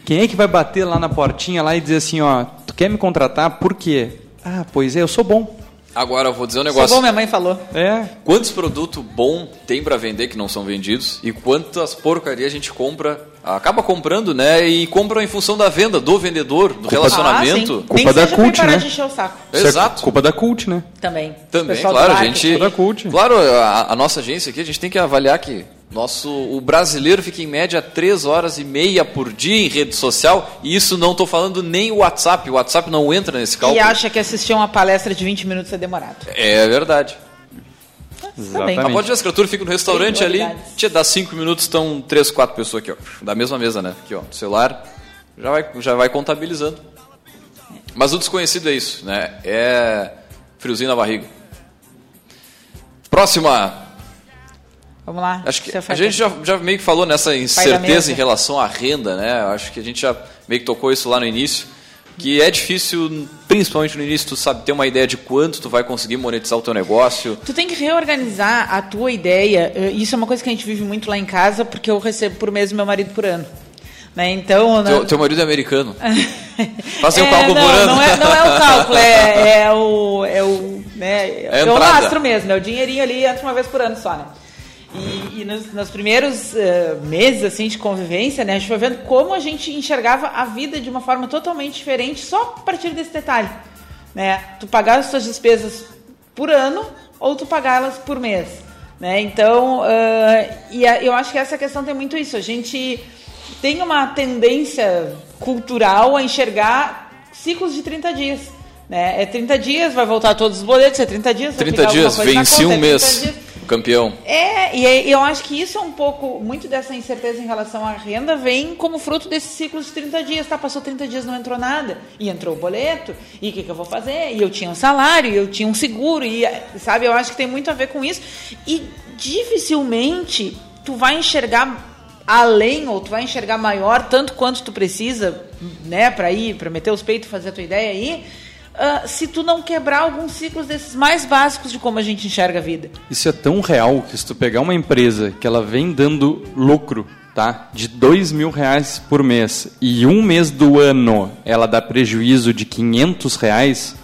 Quem é que vai bater lá na portinha lá e dizer assim, ó, tu quer me contratar? Por quê? Ah, pois é, eu sou bom. Agora eu vou dizer um negócio. bom, minha mãe falou. É. Quantos produtos bom tem pra vender que não são vendidos e quantas porcaria a gente compra, acaba comprando, né? E compra em função da venda, do vendedor, do relacionamento. Ah. Culpa Nem da seja pra cult, parar né? de encher o saco. Isso é Exato. culpa da cult, né? Também. Também, Pessoal claro, a gente. Da cult. Claro, a, a nossa agência aqui, a gente tem que avaliar que nosso, o brasileiro fica em média 3 horas e meia por dia em rede social, e isso não estou falando nem o WhatsApp, o WhatsApp não entra nesse E cálculo. acha que assistir uma palestra de 20 minutos é demorado. É verdade. Exatamente. Ah, pode ver, as criaturas ficam no restaurante Tem ali, novidades. te dá 5 minutos, estão 3, 4 pessoas aqui, ó, da mesma mesa, né? Aqui, ó, celular, já vai, já vai contabilizando. Mas o desconhecido é isso, né? É friozinho na barriga. Próxima. Vamos lá. Acho que a gente já, já meio que falou nessa incerteza em relação à renda, né? Acho que a gente já meio que tocou isso lá no início. Que é difícil, principalmente no início, tu sabe ter uma ideia de quanto tu vai conseguir monetizar o teu negócio. Tu tem que reorganizar a tua ideia. eh, Isso é uma coisa que a gente vive muito lá em casa, porque eu recebo por mês meu marido por ano. Né? Então. Teu, na- teu marido é americano. (laughs) Fazer o É, cálculo não, por ano. Não é, não é o cálculo, é, é o. É o, né, É o lastro mesmo, é o dinheirinho ali, entra uma vez por ano só, né? E, e nos, nos primeiros eh, meses assim de convivência, né, a gente foi vendo como a gente enxergava a vida de uma forma totalmente diferente só a partir desse detalhe. Né? Tu pagar as suas despesas por ano ou tu pagá-las por mês. Né? Então, ah, e a- eu acho que essa questão tem muito isso. A gente tem uma tendência cultural a enxergar ciclos de 30 dias. Né? É 30 dias, vai voltar todos os boletos, é 30 dias. vai 30 ficar alguma dias, venci conta, um é 30 mês. dias. Campeão. É, e aí eu acho que isso é um pouco, muito dessa incerteza em relação à renda vem como fruto desse ciclo de 30 dias. Tá, passou 30 dias, não entrou nada, e entrou o boleto, e o que, que eu vou fazer? E eu tinha um salário, e eu tinha um seguro, e sabe, eu acho que tem muito a ver com isso. E dificilmente tu vai enxergar além ou tu vai enxergar maior tanto quanto tu precisa, né, para ir, para meter os peitos, fazer a tua ideia aí. Ah, se tu não quebrar alguns ciclos desses mais básicos de como a gente enxerga a vida. Isso é tão real que se tu pegar uma empresa que ela vem dando lucro, tá? De dois mil reais por mês e um mês do ano ela dá prejuízo de 500 reais,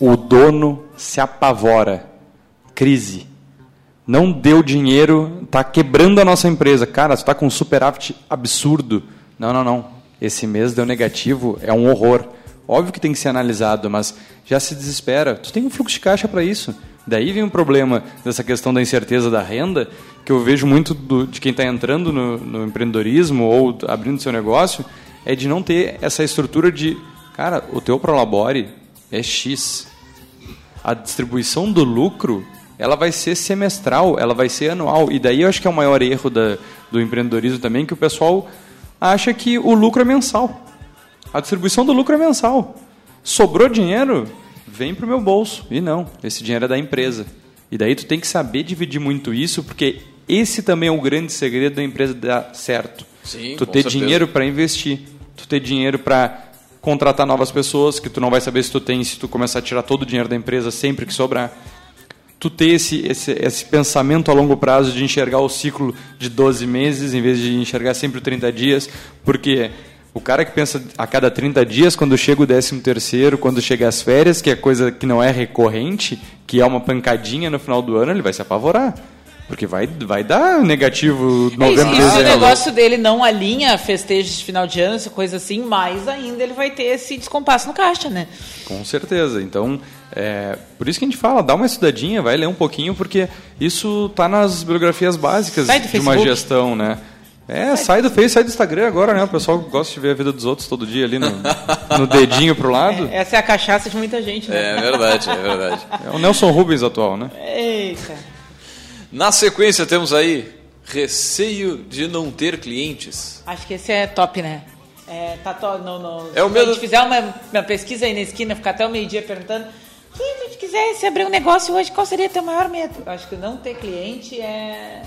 o dono se apavora. Crise. Não deu dinheiro, tá quebrando a nossa empresa. Cara, tu tá com um superávit absurdo. Não, não, não. Esse mês deu negativo, é um horror. Óbvio que tem que ser analisado, mas já se desespera. Tu tem um fluxo de caixa para isso. Daí vem o problema dessa questão da incerteza da renda, que eu vejo muito do- de quem está entrando no, no empreendedorismo ou abrindo seu negócio, é de não ter essa estrutura de, cara, o teu prolabore é X. A distribuição do lucro, ela vai ser semestral, ela vai ser anual. E daí eu acho que é o maior erro da, do empreendedorismo também, que o pessoal acha que o lucro é mensal. A distribuição do lucro é mensal. Sobrou dinheiro, vem para o meu bolso. E não, esse dinheiro é da empresa. E daí tu tem que saber dividir muito isso, porque esse também é o grande segredo da empresa dar certo. Sim, tu ter certeza. dinheiro para investir, tu ter dinheiro para contratar novas pessoas, que tu não vai saber se tu tem, se tu começar a tirar todo o dinheiro da empresa sempre que sobrar. Tu ter esse, esse, esse pensamento a longo prazo de enxergar o ciclo de 12 meses em vez de enxergar sempre 30 dias, porque o cara que pensa a cada 30 dias, quando chega o 13 terceiro, quando chega as férias, que é coisa que não é recorrente, que é uma pancadinha no final do ano, ele vai se apavorar. Porque vai, vai dar negativo É, novembro, se- e se o negócio dele não alinha festejos de final de ano, essa coisa assim, mais ainda ele vai ter esse descompasso no caixa, né? Com certeza. Então, é, por isso que a gente fala, dá uma estudadinha, vai ler um pouquinho, porque isso tá nas biografias básicas de uma gestão, né? É, sai do Face, sai do Instagram agora, né? O pessoal gosta de ver a vida dos outros todo dia ali no, no dedinho pro lado. Essa é a cachaça de muita gente, né? É verdade, é verdade. É o Nelson Rubens atual, né? Eita. Na sequência temos aí receio de não ter clientes. Acho que esse é top, né? É, tá to... no, no... É o Se medo- a gente fizer uma, uma pesquisa aí na esquina, ficar até o meio-dia perguntando se a gente quisesse abrir um negócio hoje, qual seria teu maior medo? Acho que não ter cliente é,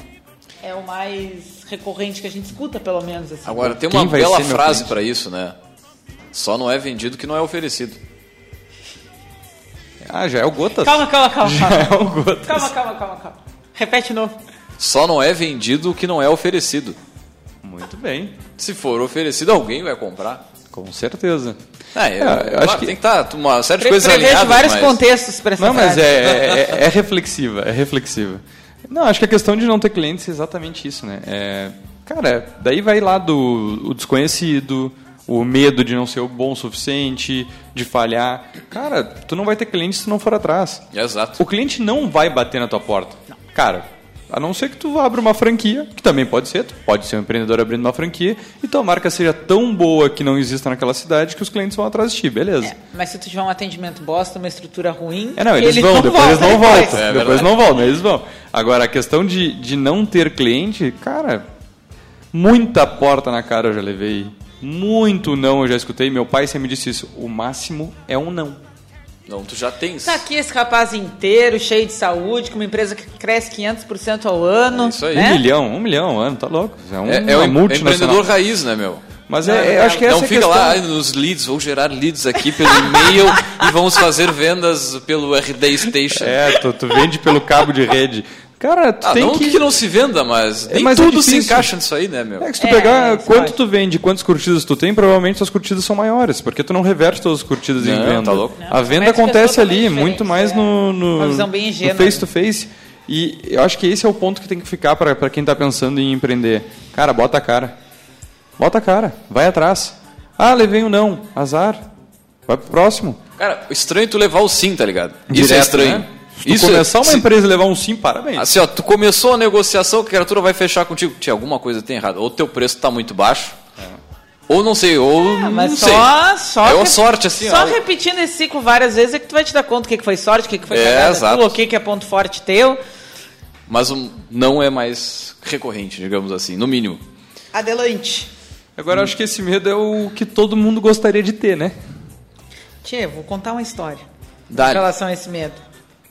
é o mais recorrente que a gente escuta, pelo menos. Assim. Agora, tem Quem uma vai bela frase para isso, né? Só não é vendido que não é oferecido. Ah, já é o Gotas. Calma, calma, calma. Já Calma, é o Gotas. calma, calma, calma, calma. Repete de novo. Só não é vendido o que não é oferecido. Muito bem. Se for oferecido, alguém vai comprar. Com certeza. É, eu, eu claro, acho que- tem que estar uma série de coisas alinhadas. vários mas... contextos para essa Não, mas frase. é, é, é reflexiva, é reflexiva. Não, acho que a questão de não ter clientes é exatamente isso, né? É, cara, daí vai lá do o desconhecido, o medo de não ser o bom o suficiente, de falhar. Cara, tu não vai ter cliente se não for atrás. Exato. O cliente não vai bater na tua porta. Cara, a não ser que tu abra uma franquia, que também pode ser, tu pode ser um empreendedor abrindo uma franquia, e tua marca seja tão boa que não exista naquela cidade que os clientes vão atrás de ti, beleza. É, mas se tu tiver um atendimento bosta, uma estrutura ruim, É, não, eles ele vão, depois eles não volta voltam. É depois verdade. não voltam, eles vão. Agora, a questão de, de não ter cliente, cara, muita porta na cara eu já levei. Muito não eu já escutei. Meu pai sempre me disse isso. O máximo é um não. Não, tu já tens. Tá aqui esse rapaz inteiro, cheio de saúde, com uma empresa que cresce 500% ao ano. É isso aí. Um né? milhão, um milhão, ano, tá louco. É, um, É, é em- multinacional. empreendedor raiz, né, meu? Mas Não, é, é, não, acho que essa não é a fica questão. lá "Ai, nos leads, vou gerar leads aqui pelo e-mail e vamos fazer vendas pelo RD Station. É, tu, tu vende pelo cabo de rede. Cara, tu Ah, tem não que... que... não se venda, mas nem mas é tudo se difícil. encaixa nisso aí, né, meu? É que se tu É, pegar quanto tu vende, quantas curtidas tu tem, provavelmente as curtidas são maiores, porque tu não reverte todas as curtidas em Não, venda. tá louco. Não, a venda é acontece ali, muito mais é. no, no, ingênua, no face to face. E eu acho que esse é o ponto que tem que ficar para quem está pensando em empreender. Cara, bota a cara. Bota a cara, vai atrás. Ah, levei um não, azar. Vai pro próximo. Cara, estranho é tu levar o sim, tá ligado? Isso é Direto, estranho. né? Se Isso é- começar uma se- empresa e levar um sim, parabéns. Assim, ó, tu começou a negociação, que a criatura vai fechar contigo. Tinha alguma coisa tem errado. Ou teu preço tá muito baixo. Ou não sei, ou Ah, mas não só, sei. só é uma rep- sorte, assim, Só ó. repetindo esse ciclo várias vezes é que tu vai te dar conta o que que foi sorte, o que que foi É, cagada o que que é ponto forte teu. Mas um, não é mais recorrente, digamos assim, no mínimo. Adelante. Agora, eu acho que esse medo é o que todo mundo gostaria de ter, né? Tchê, vou contar uma história Dá-lhe. em relação a esse medo.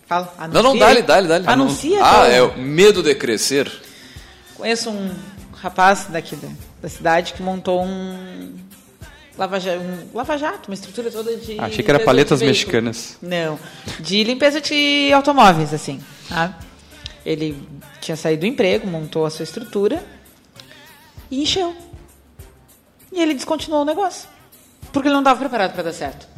Fala, Não, não, anuncia dá-lhe, dá-lhe, dá-lhe. Anuncia. Ah, é o medo de crescer. Conheço um rapaz daqui da, da cidade que montou um lava, Ja- um lava jato, uma estrutura toda de. Achei que era paletas mexicanas. Não, de limpeza de automóveis, assim. tá? Ele tinha saído do emprego, montou a sua estrutura e encheu. E ele descontinuou o negócio. Porque ele não estava preparado para dar certo.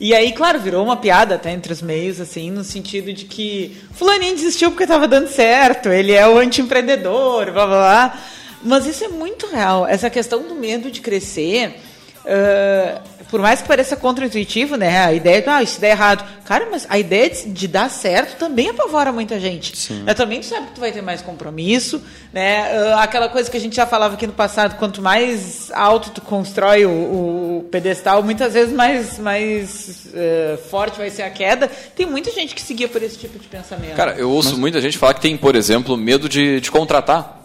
E aí, claro, virou uma piada até entre os meios, assim, no sentido de que fulaninho desistiu porque estava dando certo, ele é o anti-empreendedor, blá blá blá. Mas isso é muito real. Essa questão do medo de crescer, ah, por mais que pareça contra-intuitivo, né? A ideia de, ah, isso der errado. Cara, mas a ideia de, de dar certo também apavora muita gente. Né? Também sabe que tu vai ter mais compromisso, né? Ah, aquela coisa que a gente já falava aqui no passado, quanto mais alto tu constrói o, o pedestal, muitas vezes mais, mais eh, forte vai ser a queda. Tem muita gente que seguia por esse tipo de pensamento. Cara, eu ouço muita gente falar que tem, por exemplo, medo de, de contratar.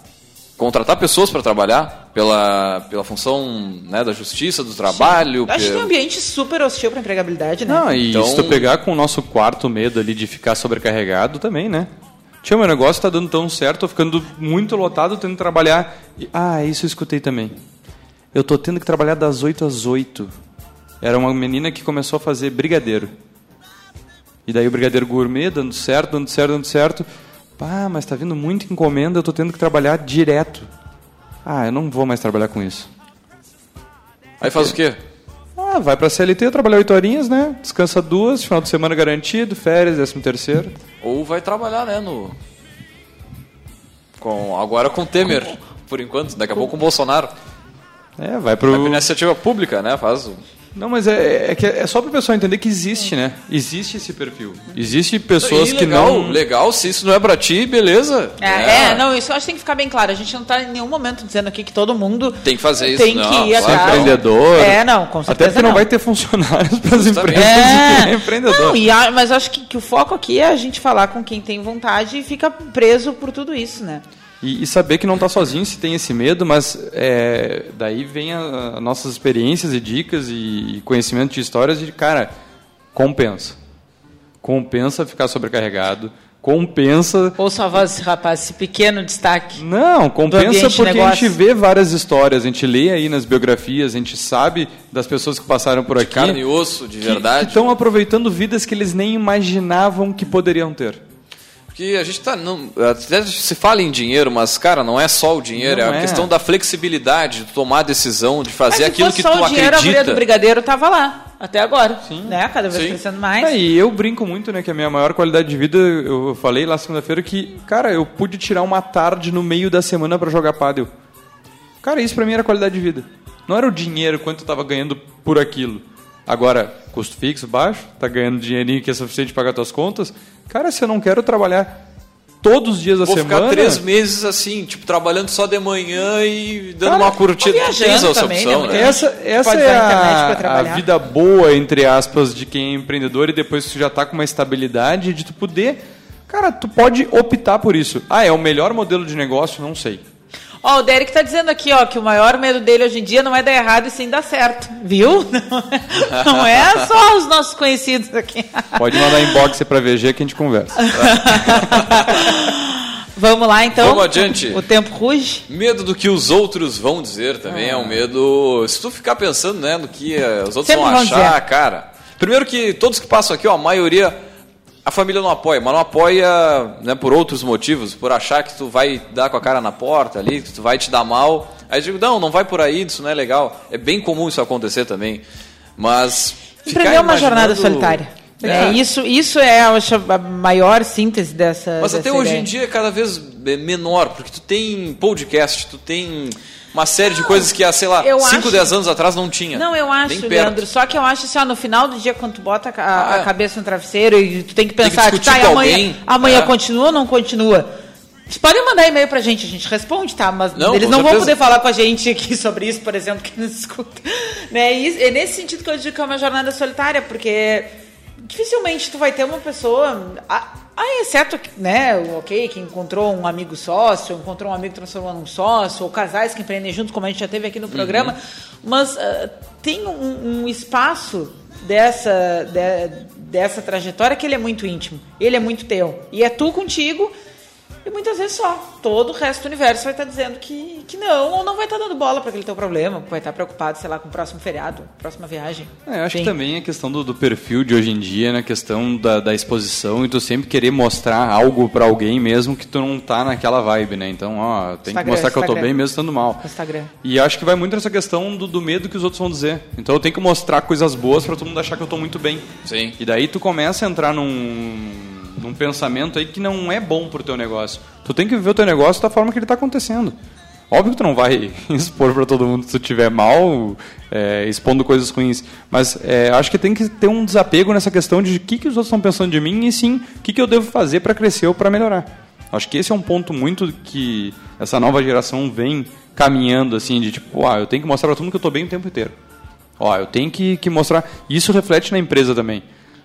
Contratar pessoas para trabalhar pela, pela função né, da justiça, do trabalho. Eu acho que tem um ambiente super hostil para empregabilidade, né? Não, e Então- se tu pegar com o nosso quarto medo ali de ficar sobrecarregado também, né? Tinha, meu negócio tá dando tão certo, tô ficando muito lotado, tendo que trabalhar. E- ah, isso eu escutei também. Eu tô tendo que trabalhar das 8 às 8. Era uma menina que começou a fazer brigadeiro. E daí o brigadeiro gourmet, dando certo, dando certo, dando certo. Pá, mas tá vindo muita encomenda, eu tô tendo que trabalhar direto. Ah, eu não vou mais trabalhar com isso. Aí faz o quê? Ah, vai pra CLT, trabalhar 8 horinhas, né? Descansa duas, final de semana garantido, férias, décimo terceiro. Ou vai trabalhar, né, no... Com, agora com o Temer, por enquanto. Daqui a pouco com o Bolsonaro. É, vai pro... Vai pra iniciativa pública, né? Faz o... Não, mas é, é, que é só pro pessoal entender que existe, né? Existe esse perfil. Existe pessoas E que legal, não... legal, se isso não é pra ti, beleza. É, é, não, isso eu acho que tem que ficar bem claro. A gente não está em nenhum momento dizendo aqui que todo mundo Tem que fazer isso, tem não, que ir claro. Ser atrás. empreendedor. É, não, com certeza Até porque não, não. vai ter funcionários para as empresas e quem é É, (laughs) empreendedor. não, e a- mas acho que, que o foco aqui é a gente falar com quem tem vontade e fica preso por tudo isso, né? E, e saber que não está sozinho se tem esse medo, mas é, daí vem a, a nossas experiências e dicas e, e conhecimento de histórias de, cara, compensa. Compensa ficar sobrecarregado, compensa... Ouça a voz desse rapaz, esse pequeno destaque. Não, compensa de porque a negócio. gente vê várias histórias, a gente lê aí nas biografias, a gente sabe das pessoas que passaram por aqui. Carne e osso, de que- verdade. Que estão aproveitando vidas que eles nem imaginavam que poderiam ter. Porque a gente tá. Não, até se fala em dinheiro, mas, cara, não é só o dinheiro, Não é a é. questão da flexibilidade, de tomar a decisão, de fazer Mas aquilo que só tu o dinheiro, a guria do acredita. brigadeiro tava lá, até agora. Né? Cada vez Sim. crescendo mais. É, e eu brinco muito, né, que a minha maior qualidade de vida, eu falei lá segunda-feira que, cara, eu pude tirar uma tarde no meio da semana pra jogar pádel. Cara, isso pra mim era qualidade de vida. Não era o dinheiro, quanto eu tava ganhando por aquilo. Agora, custo fixo baixo, tá ganhando dinheirinho que é suficiente pra pagar tuas contas. Cara, se eu não quero trabalhar todos os dias da Vou semana... ficar três meses assim, tipo, trabalhando só de manhã e dando Cara, uma curtida. tens essa também, opção, né? né? Essa, essa é a internet pra a, vida boa, entre aspas, de quem é empreendedor e depois que tu já tá com uma estabilidade de tu poder. Cara, tu pode optar por isso. Ah, é o melhor modelo de negócio? Não sei. Ó, o Derek tá dizendo aqui, ó, que o maior medo dele hoje em dia não é dar errado e sim dar certo. Viu? Não (laughs) é, não é só os nossos conhecidos aqui. Pode mandar inbox pra VG que a gente conversa. (laughs) Vamos lá, então. Vamos adiante. O tempo ruge. Medo do que os outros vão dizer também é um medo. Se tu ficar pensando, né, no que eh, os outros Sempre vão vão achar, dizer. cara. Primeiro que todos que passam aqui, ó, a maioria, a família não apoia, mas não apoia né, por outros motivos, por achar que tu vai dar com a cara na porta ali, que tu vai te dar mal. Aí eu digo, não, não vai por aí, isso não é legal. É bem comum isso acontecer também. Mas. Empreender é uma jornada solitária. É. É, isso, isso é acho, a maior síntese dessa. Mas até dessa hoje ideia. em dia é cada vez é, menor, porque tu tem podcast, tu tem uma série de coisas que há, sei lá, eu 5, acho- 10 anos atrás não tinha. Não, eu acho. Leandro. Só que eu acho assim, ó, no final do dia, quando tu bota a, a Ah, é. cabeça no travesseiro e tu tem que Tem que pensar, discutir tá, amanhã, alguém, amanhã é. continua ou não continua? Vocês podem mandar e-mail pra gente, a gente responde, tá? Mas Não, eles não vão certeza. poder falar com a gente aqui sobre isso, por exemplo, que nos escuta. (laughs) Né? E é nesse sentido que eu digo que é uma jornada solitária, porque dificilmente tu vai ter uma pessoa. Ah, ah, exceto, né, ok, que encontrou um amigo sócio, encontrou um amigo transformando num sócio, ou casais que empreendem juntos, como a gente já teve aqui no programa. Mas ah, tem um, um espaço dessa, de- dessa trajetória que ele é muito íntimo. Ele é muito teu. E é tu contigo. E muitas vezes só. Todo o resto do universo vai estar dizendo que, que não, ou não vai estar dando bola para aquele teu problema, vai estar preocupado, sei lá, com o próximo feriado, próxima viagem. É, eu acho Sim. que também a questão do, do perfil de hoje em dia, na questão da, da exposição, e tu sempre querer mostrar algo pra alguém mesmo que tu não tá naquela vibe, né? Então, ó, tem Instagram, que mostrar que eu tô Instagram. bem mesmo estando mal. Instagram. E acho que vai muito nessa questão do, do medo que os outros vão dizer. Então eu tenho que mostrar coisas boas pra todo mundo achar que eu tô muito bem. Sim. E daí tu começa a entrar num, num pensamento aí que não é bom pro teu negócio. Tu tem que viver o teu negócio da forma que ele tá acontecendo. Óbvio que tu não vai (laughs) expor pra todo mundo se tu tiver mal, é, expondo coisas ruins. Mas é, acho que tem que ter um desapego nessa questão de o que, que os outros estão pensando de mim e sim o que, que eu devo fazer pra crescer ou pra melhorar. Acho que esse é um ponto muito que essa nova geração vem caminhando, assim, de tipo, ah, eu tenho que mostrar pra todo mundo que eu tô bem o tempo inteiro. Ó, eu tenho que, que mostrar. Isso reflete na empresa também.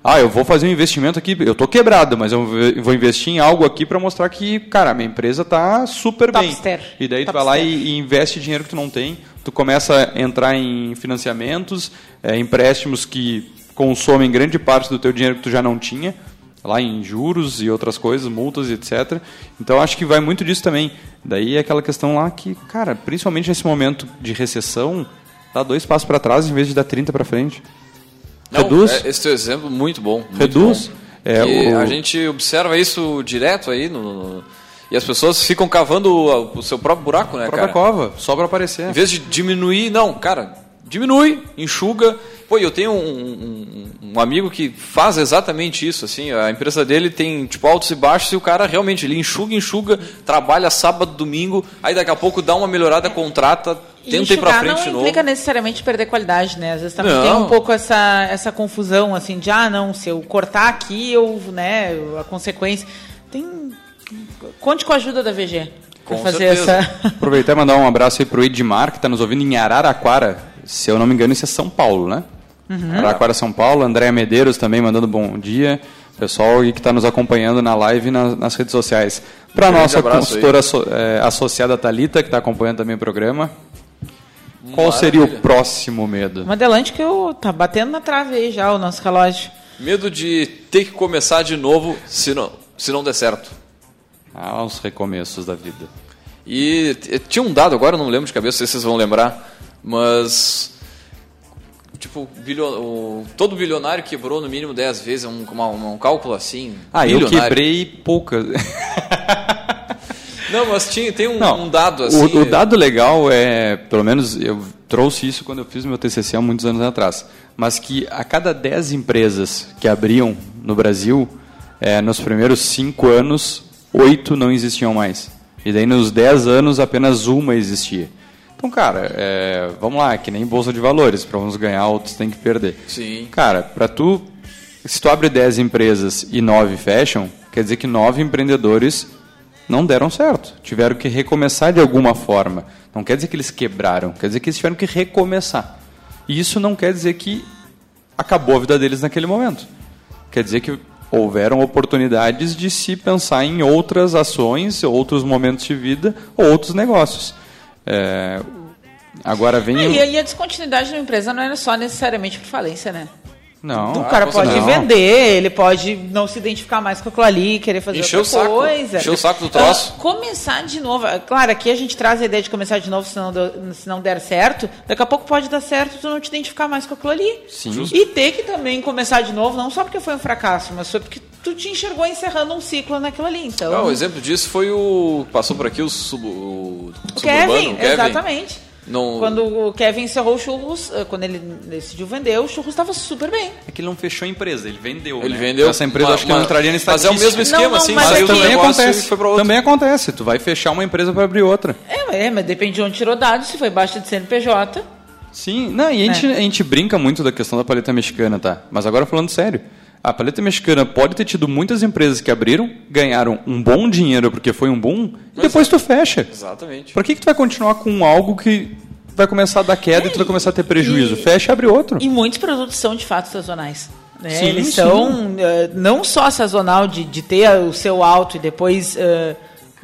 Ah, eu vou fazer um investimento aqui, eu tô quebrado, mas eu vou investir em algo aqui para mostrar que, cara, minha empresa tá super bem. Topster. E daí tu vai Topster. lá e, e investe dinheiro que tu não tem, tu começa a entrar em financiamentos, é, empréstimos que consomem grande parte do teu dinheiro que tu já não tinha, lá em juros e outras coisas, multas e etc. Então acho que vai muito disso também. Daí é aquela questão lá que, cara, principalmente nesse momento de recessão, dá dois passos para trás em vez de dar 30 para frente. Não, Reduz. é- esse teu exemplo muito bom. muito Reduz. bom. É, o- A gente observa isso direto aí no, no- e as pessoas ficam cavando o, o seu próprio buraco, né, própria cara? cova, só para aparecer. Em vez de diminuir, não, cara, diminui, enxuga. Pô, eu tenho um, um- um amigo que faz exatamente isso, assim, a empresa dele tem, tipo, altos e baixos e o cara realmente, ele enxuga, enxuga, trabalha sábado, domingo, aí daqui a pouco dá uma melhorada, contrata, E tenta ir pra enxugar frente não novo. implica necessariamente perder qualidade, né? Às vezes também Não. tem um pouco essa, essa confusão, assim, de, ah, não, se eu cortar aqui, eu, né, a consequência... Tem... Conte com a ajuda da VG. Com fazer certeza. essa... (laughs) Aproveitar e mandar um abraço aí pro Edmar, que está nos ouvindo em Araraquara. Se eu não me engano, isso é São Paulo, né? Araraquara, São Paulo. Andréa Medeiros também mandando bom dia. Pessoal que está nos acompanhando na live e na- nas redes sociais. Para a nossa consultora asso- eh, associada Talita que está acompanhando também o programa. Qual seria o Maravilha. próximo medo? Madelante que eu, tá batendo na trave aí já o nosso relógio. Medo de ter que começar de novo se não, se não der certo. Ah, os recomeços da vida. E t- tinha um dado agora, eu não lembro de cabeça, não sei se vocês vão lembrar, mas Tipo, bilio- o- todo bilionário quebrou no mínimo 10 vezes, é um, uma- um cálculo assim. Ah, eu bilionário. quebrei poucas. (laughs) Não, mas tinha, tem um, Não, um dado o- assim. O, dado legal é, pelo menos eu trouxe isso quando eu fiz meu TCC há muitos anos atrás, mas que a cada 10 empresas que abriam no Brasil, é, nos primeiros 5 anos, 8 não existiam mais. E daí nos 10 anos apenas uma existia. Então, cara, é, vamos lá, que nem bolsa de valores, para uns ganhar, outros têm que perder. Sim. Cara, para tu, se tu abre 10 empresas e 9 fecham, quer dizer que 9 empreendedores não deram certo. Tiveram que recomeçar de alguma forma. Não quer dizer que eles quebraram, quer dizer que eles tiveram que recomeçar. E isso não quer dizer que acabou a vida deles naquele momento. Quer dizer que houveram oportunidades de se pensar em outras ações, outros momentos de vida, ou outros negócios. É, agora vem. Ah, e, a- e a descontinuidade de uma empresa não é só necessariamente por falência, né? Não, o cara com pode certeza. vender, ele pode não se identificar mais com aquilo ali, querer fazer Encher outra o saco, coisa. encher o saco do troço. Ah, começar de novo. Ah, Claro, aqui a gente traz a ideia de começar de novo se não, se não der certo. Daqui a pouco pode dar certo tu não te identificar mais com aquilo ali. Sim. E ter que também começar de novo, não só porque foi um fracasso, mas foi porque tu te enxergou encerrando um ciclo naquilo ali. Então, Não, o exemplo disso foi o. Passou por aqui o, sub, o, o Kevin, o Kevin. exatamente. Não- Quando o Kevin encerrou o churros, ah, quando ele decidiu vender, o churros estava super bem. É que ele não fechou a empresa, ele vendeu. Ele né? vendeu. Essa empresa uma- acho que não uma- entraria na Mas é o mesmo esquema, Não, não, assim, mas saiu é também acontece. foi pra outro. Também acontece. Tu vai fechar uma empresa para abrir outra. É, é, mas depende de onde tirou dados, se foi baixa de CNPJ. Sim, não, e a gente, a gente brinca muito da questão da paleta mexicana, tá? Mas agora falando sério. A paleta mexicana pode ter tido muitas empresas que abriram, ganharam um bom dinheiro porque foi um boom, e depois tu fecha. Exatamente. Por que, que tu vai continuar com algo que vai começar a dar queda e tu vai começar a ter prejuízo? e- Fecha e abre outro. E muitos produtos são de fato sazonais. né? Sim, Eles sim. são eh, não só sazonal de, de ter o seu alto e depois eh,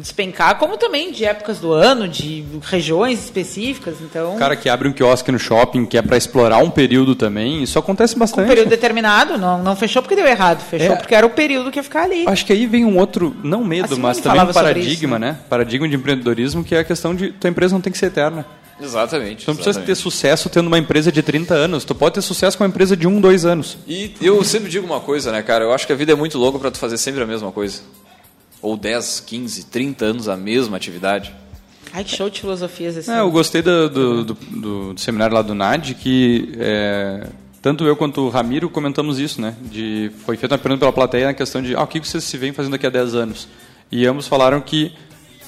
despencar, como também de épocas do ano, de regiões específicas. Então, O cara que abre um quiosque no shopping, que é para explorar um período também, isso acontece um bastante. período determinado, não, não fechou porque deu errado, fechou É. porque era o período que ia ficar ali. Acho que aí vem um outro, não medo, A Simone mas também um paradigma, isso, né? Paradigma de empreendedorismo, que é a questão de tua empresa não tem que ser eterna. Exatamente. Tu não precisa ter sucesso tendo uma empresa de 30 anos. Tu pode ter sucesso com uma empresa de 1, 2 anos. E eu sempre digo uma coisa, né, cara? Eu acho que a vida é muito louca pra tu fazer sempre a mesma coisa. Ou 10, 15, 30 anos a mesma atividade. Ai, que show de filosofias esse. É, eu gostei do, do, do- do- do seminário lá do NAD, que é, tanto eu quanto o Ramiro comentamos isso, né? De, foi feita uma pergunta pela plateia na questão de ah, o que vocês se veem fazendo daqui a 10 anos. E ambos falaram que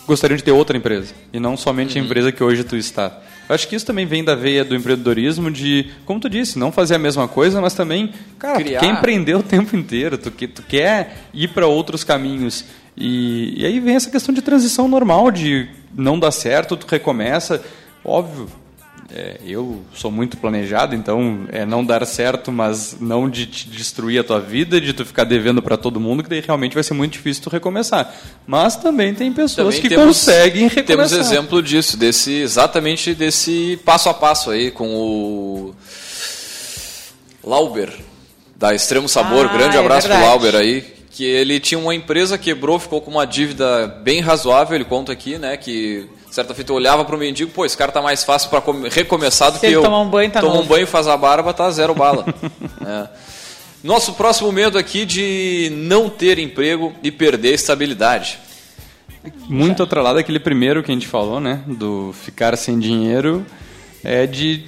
gostariam de ter outra empresa, e não somente a empresa que hoje tu está. Eu acho que isso também vem da veia do empreendedorismo de, como tu disse, não fazer a mesma coisa, mas também, cara, Criar. tu quer empreender o tempo inteiro, tu, que, tu quer ir para outros caminhos. E, e aí vem essa questão de transição normal, de não dar certo, tu recomeça. Óbvio, é, eu sou muito planejado, então é não dar certo, mas não de te destruir a tua vida, de tu ficar devendo para todo mundo, que daí realmente vai ser muito difícil tu recomeçar. Mas também tem pessoas Também que temos- conseguem recomeçar. Temos exemplo disso, desse exatamente desse passo a passo aí com o Lauber da Extremo Sabor. Ah, Grande é abraço pro verdade. Lauber aí, que ele tinha uma empresa quebrou, ficou com uma dívida bem razoável, ele conta aqui, né, que certa feita eu olhava pro mendigo, pô, esse cara tá mais fácil para recomeçar do Se que ele eu. tomar um banho, tá Toma um banho, faz a barba, tá zero bala. (laughs) É. Nosso próximo medo aqui de não ter emprego e perder a estabilidade. Muito atrelado àquele primeiro que a gente falou, né? Do ficar sem dinheiro. É de.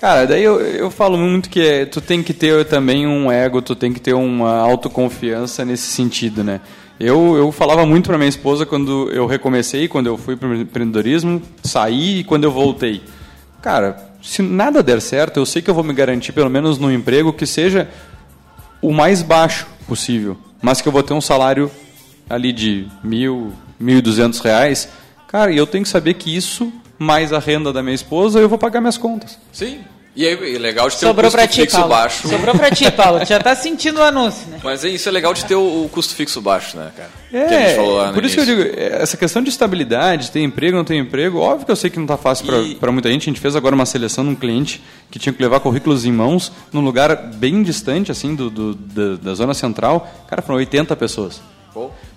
Cara, daí eu, eu falo muito que é, tu tem que ter também um ego, tu tem que ter uma autoconfiança nesse sentido, né? Eu, eu falava muito para minha esposa quando eu recomecei, quando eu fui para o empreendedorismo, saí e quando eu voltei. Cara, se nada der certo, eu sei que eu vou me garantir pelo menos num emprego que seja o mais baixo possível, mas que eu vou ter um salário ali de mil, mil e duzentos reais, cara, e eu tenho que saber que isso, mais a renda da minha esposa, eu vou pagar minhas contas. Sim. E aí, é legal de ter Sobrou o custo ti, fixo Paulo. baixo. Sobrou pra ti, Paulo. Tu já tá sentindo o anúncio, né? Mas é, isso é legal de ter o, o custo fixo baixo, né, cara? É, que a gente falou lá no por isso que eu digo, é, essa questão de estabilidade, ter emprego, não ter emprego, óbvio que eu sei que não está fácil E- para muita gente. A gente fez agora uma seleção de um cliente que tinha que levar currículos em mãos num lugar bem distante, assim, do, do- da, da zona central. Cara, foram 80 pessoas.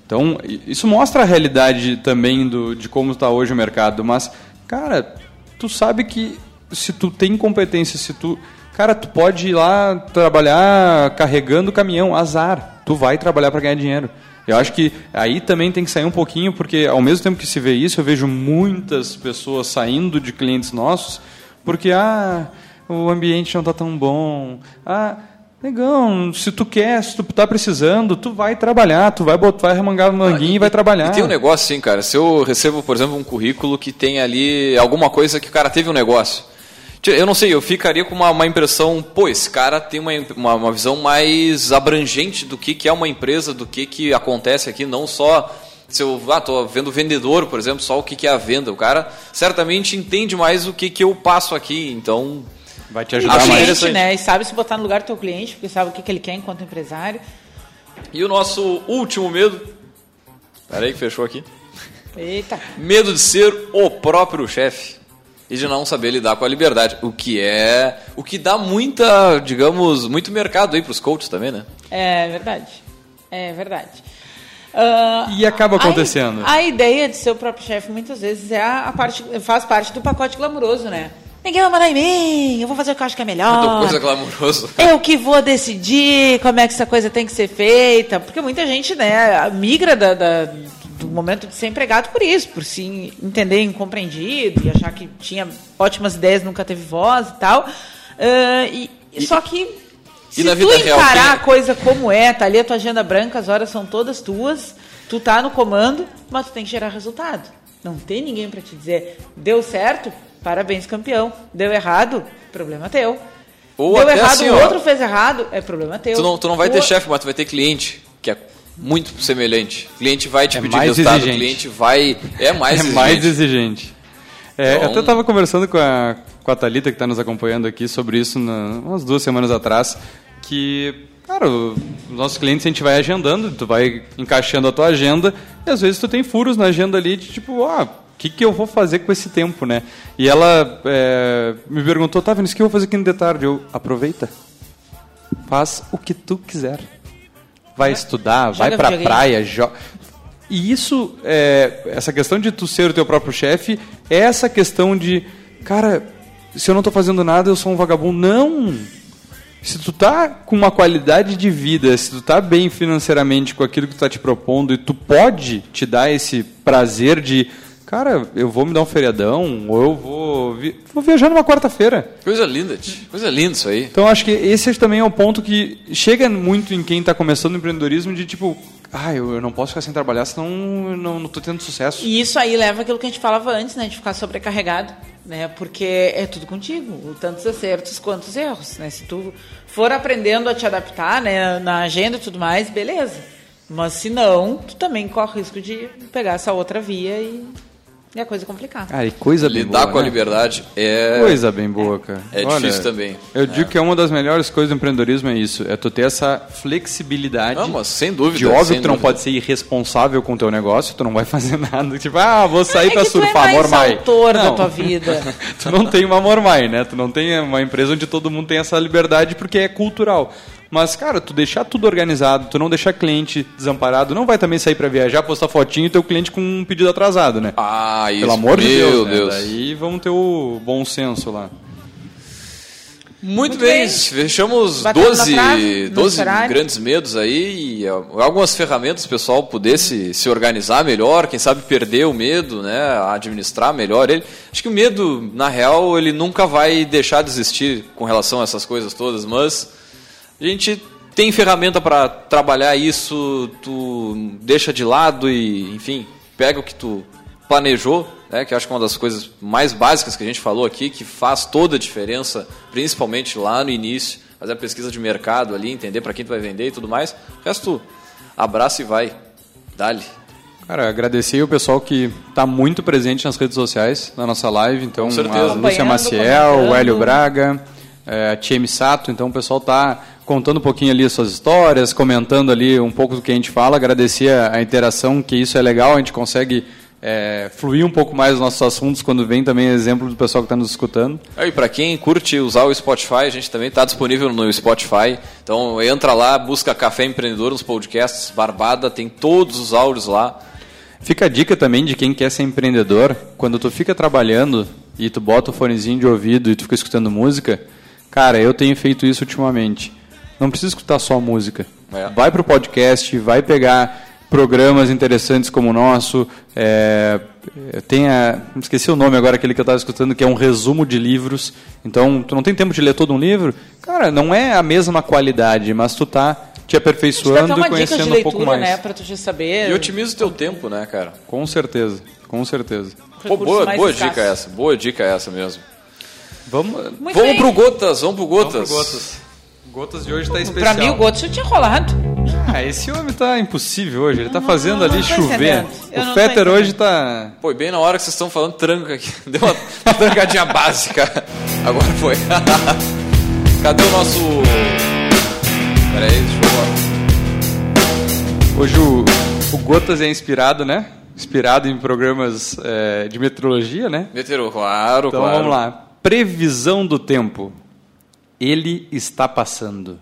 Então, isso mostra a realidade também do, de como está hoje o mercado. Mas, cara, tu sabe que se tu tem competência, se tu. Cara, tu pode ir lá trabalhar carregando caminhão, azar. Tu vai trabalhar para ganhar dinheiro. Eu acho que aí também tem que sair um pouquinho, porque ao mesmo tempo que se vê isso, eu vejo muitas pessoas saindo de clientes nossos, porque ah, o ambiente não está tão bom. Ah, Negão, se tu quer, se tu tá precisando, tu vai trabalhar, tu vai botar, vai remangar o manguinho ah, e, e, vai trabalhar. E tem um negócio assim, cara, se eu recebo, por exemplo, um currículo que tem ali alguma coisa que o cara teve um negócio. Eu não sei, eu ficaria com uma, uma impressão, pô, esse cara tem uma, uma, uma, visão mais abrangente do que, que é uma empresa, do que, que acontece aqui, não só se eu ah, tô vendo vendedor, por exemplo, só o que, que é a venda. O cara certamente entende mais o que, que eu passo aqui, então Vai te ajudar mais. Cliente, né? E sabe se botar no lugar do teu cliente, porque sabe o que, que ele quer enquanto empresário. E o nosso último medo. Peraí que fechou aqui. Eita. Medo de ser o próprio chefe e de não saber lidar com a liberdade, o que é o que dá muita, digamos, muito mercado aí para os coaches também, né? É verdade, é verdade. Uh, e acaba acontecendo. A, a, ideia de ser o próprio chefe muitas vezes é a, a parte, faz parte do pacote glamouroso, né? Ninguém vai mandar em mim, eu vou fazer o que eu acho que é melhor. coisa glamourosa. (laughs) Eu que vou decidir como é que essa coisa tem que ser feita. Porque muita gente né, migra da, da, do momento de ser empregado por isso, por se entender incompreendido e achar que tinha ótimas ideias, nunca teve voz e tal. Uh, e, e, só que se tu encarar real, a coisa como é, tá ali a tua agenda branca, as horas são todas tuas, tu tá no comando, mas tu tem que gerar resultado. Não tem ninguém para te dizer, deu certo, Parabéns, campeão. Deu errado, problema teu. Ou Deu errado, assim, o outro fez errado, é problema teu. Tu não, tu não vai ter chefe, mas tu vai ter cliente, que é muito semelhante. O cliente vai te é pedir resultado, exigente. o cliente vai. É mais (laughs) é exigente. Mais exigente. É, então... Eu até estava conversando com a, com a Thalita, que está nos acompanhando aqui, sobre isso na, umas duas semanas atrás, que, cara, os nossos clientes a gente vai agendando, tu vai encaixando a tua agenda, e às vezes tu tem furos na agenda ali de tipo, ah, que, que eu vou fazer com esse tempo, né? E ela é, me perguntou, tá, Vinícius, o que eu vou fazer aqui de tarde? Eu, aproveita. Faz o que tu quiser. Vai estudar, vai pra praia, joga. E isso, é, essa questão de tu ser o teu próprio chefe, é essa questão de, cara, se eu não estou fazendo nada, eu sou um vagabundo. Não! Se tu tá com uma qualidade de vida, se tu tá bem financeiramente com aquilo que tu tá te propondo e tu pode te dar esse prazer de cara, eu vou me dar um feriadão, ou eu vou, vi vou viajar numa quarta-feira. Coisa linda, coisa linda isso aí. Então acho que esse também é um ponto que chega muito em quem está começando o empreendedorismo de tipo, ah, eu, eu, não posso ficar sem trabalhar, senão eu não estou tendo sucesso. E isso aí leva aquilo que a gente falava antes, né, de ficar sobrecarregado, né, porque é tudo contigo, tantos acertos quanto os erros, né, se tu for aprendendo a te adaptar, né, na agenda e tudo mais, beleza. Mas se não, tu também corre o risco de pegar essa outra via e é coisa complicada. Cara, e coisa bem Lidar boa, com né? a liberdade é. Coisa bem boa, cara. É Olha, difícil também. Eu digo é. que é uma das melhores coisas do empreendedorismo é isso. É tu ter essa flexibilidade. Não, mas sem dúvida. De óbvio que tu não pode ser irresponsável com o teu negócio, tu não vai (laughs) fazer nada. Tipo, ah, vou sair é pra surfar, tu é Mormai. autor não. da tua vida. (laughs) tu não tem uma Mormai, né? Tu não tem uma empresa onde todo mundo tem essa liberdade porque é cultural. Mas, cara, tu deixar tudo organizado, tu não deixar cliente desamparado, não vai também sair para viajar, postar fotinho e teu cliente com um pedido atrasado, né? Ah, isso. Pelo amor de Deus, Deus. Né? Daí vamos ter o bom senso lá. Muito, Muito bem. bem, fechamos Batendo 12, trave, 12 grandes medos aí e algumas ferramentas o pessoal pudesse se organizar melhor, quem sabe perder o medo, né, administrar melhor ele. Acho que o medo, na real, ele nunca vai deixar de existir com relação a essas coisas todas, mas a gente tem ferramenta para trabalhar isso, tu deixa de lado e, enfim, pega o que tu planejou, né, que acho que é uma das coisas mais básicas que a gente falou aqui, que faz toda a diferença, principalmente lá no início, fazer a pesquisa de mercado ali, entender para quem tu vai vender e tudo mais. O resto, abraça e vai. Dale. Cara, agradecer o pessoal que está muito presente nas redes sociais, na nossa live. Então, a Lúcia Maciel, o Hélio Braga, é, a Sato. Então, o pessoal está contando um pouquinho ali as suas histórias, comentando ali um pouco do que a gente fala, agradecer a, a interação, que isso é legal, a gente consegue é, fluir um pouco mais os nossos assuntos quando vem também exemplo do pessoal que está nos escutando. É, e para quem curte usar o Spotify, a gente também está disponível no Spotify. Então entra lá, busca Café Empreendedor nos podcasts, Barbada, tem todos os áudios lá. Fica a dica também de quem quer ser empreendedor, quando tu fica trabalhando e tu bota o fonezinho de ouvido e tu fica escutando música, cara, eu tenho feito isso ultimamente. Não precisa escutar só música. É. Vai pro podcast, vai pegar programas interessantes como o nosso. É, tem a, esqueci o nome agora, aquele que eu estava escutando, que é um resumo de livros. Então, tu não tem tempo de ler todo um livro? Cara, não é a mesma qualidade, mas tu tá te aperfeiçoando e conhecendo leitura, um pouco mais. né, para tu já saber. E otimiza o teu tempo, né, cara? Com certeza, com certeza. Pô, boa boa dica essa, boa dica essa mesmo. Vamos, Muito vamos bem. pro Gotas, vamos pro Gotas. Vamos pro Gotas. Gotas de hoje está especial. Pra mim o Gotas já tinha rolado. Ah, esse homem tá impossível hoje. Ele tá fazendo ali chover. O Fetter hoje tá. Pô, bem na hora que vocês estão falando, tranca aqui. (laughs) Deu uma, trancadinha básica. Agora foi. (laughs) Cadê o nosso. Pera aí, deixa eu Hoje o, o Gotas é inspirado, né? Inspirado em programas é, de meteorologia, né? Meteoro, claro, então, claro. vamos lá. Previsão do tempo. Ele está passando.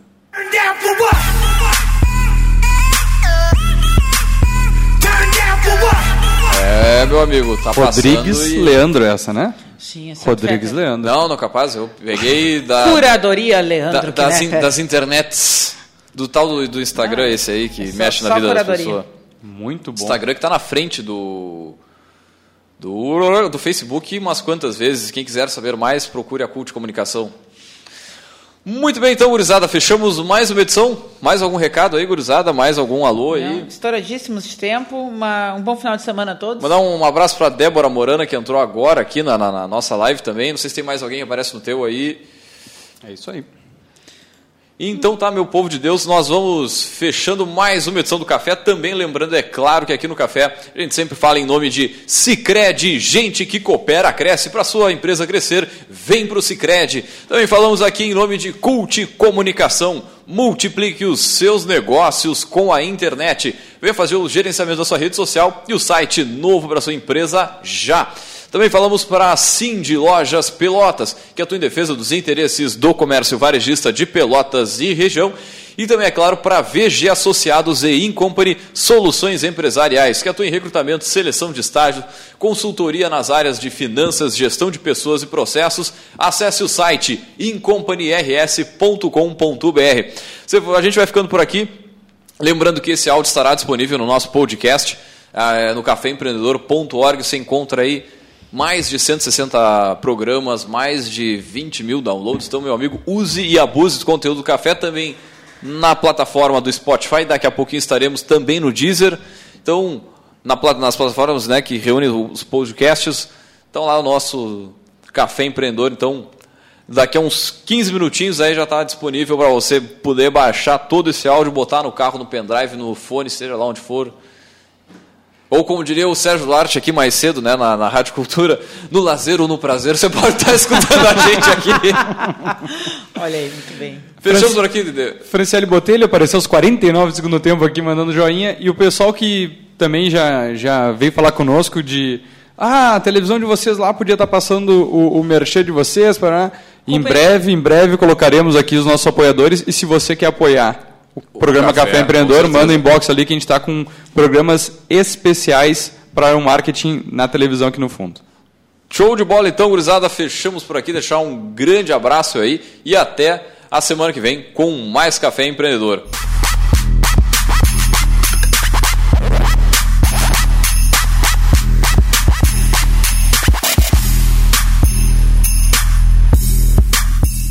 É, meu amigo, tá Rodrigues passando e... Leandro essa, né? Sim, essa Rodrigues Leandro. Não, não, capaz, eu peguei da... Curadoria Leandro. Da, das, in, das internets, do tal do, do Instagram ah, esse aí, que é mexe na vida das pessoas. Muito bom. Instagram que tá na frente do... Do, do Facebook umas quantas vezes. Quem quiser saber mais, procure a Cult Comunicação. Muito bem, então, gurizada, fechamos mais uma edição. Mais algum recado aí, gurizada? Mais algum alô aí? Não, estouradíssimos de tempo. Uma, um bom final de semana a todos. Mandar um abraço para Débora Morana, que entrou agora aqui na, na, na, nossa live também. Não sei se tem mais alguém que aparece no teu aí. É isso aí. Então tá, meu povo de Deus, nós vamos fechando mais uma edição do Café. Também lembrando, é claro, que aqui no Café a gente sempre fala em nome de Cicred, gente que coopera, cresce para sua empresa crescer, vem para o Cicred. Também falamos aqui em nome de Cult Comunicação. Multiplique os seus negócios com a internet. Venha fazer o gerenciamento da sua rede social e o site novo para sua empresa já. Também falamos para a Cindy Lojas Pelotas, que atua em defesa dos interesses do comércio varejista de Pelotas e região. E também, é claro, para VG Associados e Incompany Soluções Empresariais, que atua em recrutamento, seleção de estágio, consultoria nas áreas de finanças, gestão de pessoas e processos. Acesse o site incompanyrs.com.br. A gente vai ficando por aqui. Lembrando que esse áudio estará disponível no nosso podcast, ah, no caféempreendedor.org. Você encontra aí mais de 160 programas, mais de 20 mil downloads. Então, meu amigo, use e abuse do conteúdo do café também na plataforma do Spotify. Daqui a pouquinho estaremos também no Deezer. Então, na, nas plataformas né, que reúnem os podcasts, então lá o nosso Café Empreendedor. Então, daqui a uns 15 minutinhos aí já está disponível para você poder baixar todo esse áudio, botar no carro, no pendrive, no fone, seja lá onde for ou como diria o Sérgio Duarte aqui mais cedo, né, na, na Rádio Cultura, no lazer ou no prazer, você (laughs) pode estar escutando a gente aqui. (laughs) Olha aí, muito bem. Fechamos por aqui, Dede. Franciele Botelho apareceu aos 49 do segundo tempo aqui mandando joinha. E o pessoal que também já, já veio falar conosco de. Ah, a televisão de vocês lá podia estar passando o, o merchan de vocês. Para... Em breve, em breve colocaremos aqui os nossos apoiadores. E se você quer apoiar o programa Café, Café Empreendedor, manda um inbox ali que a gente está com programas especiais para o marketing na televisão aqui no fundo. Show de bola então, gurizada. Fechamos por aqui, deixar um grande abraço aí e até a semana que vem com mais Café Empreendedor.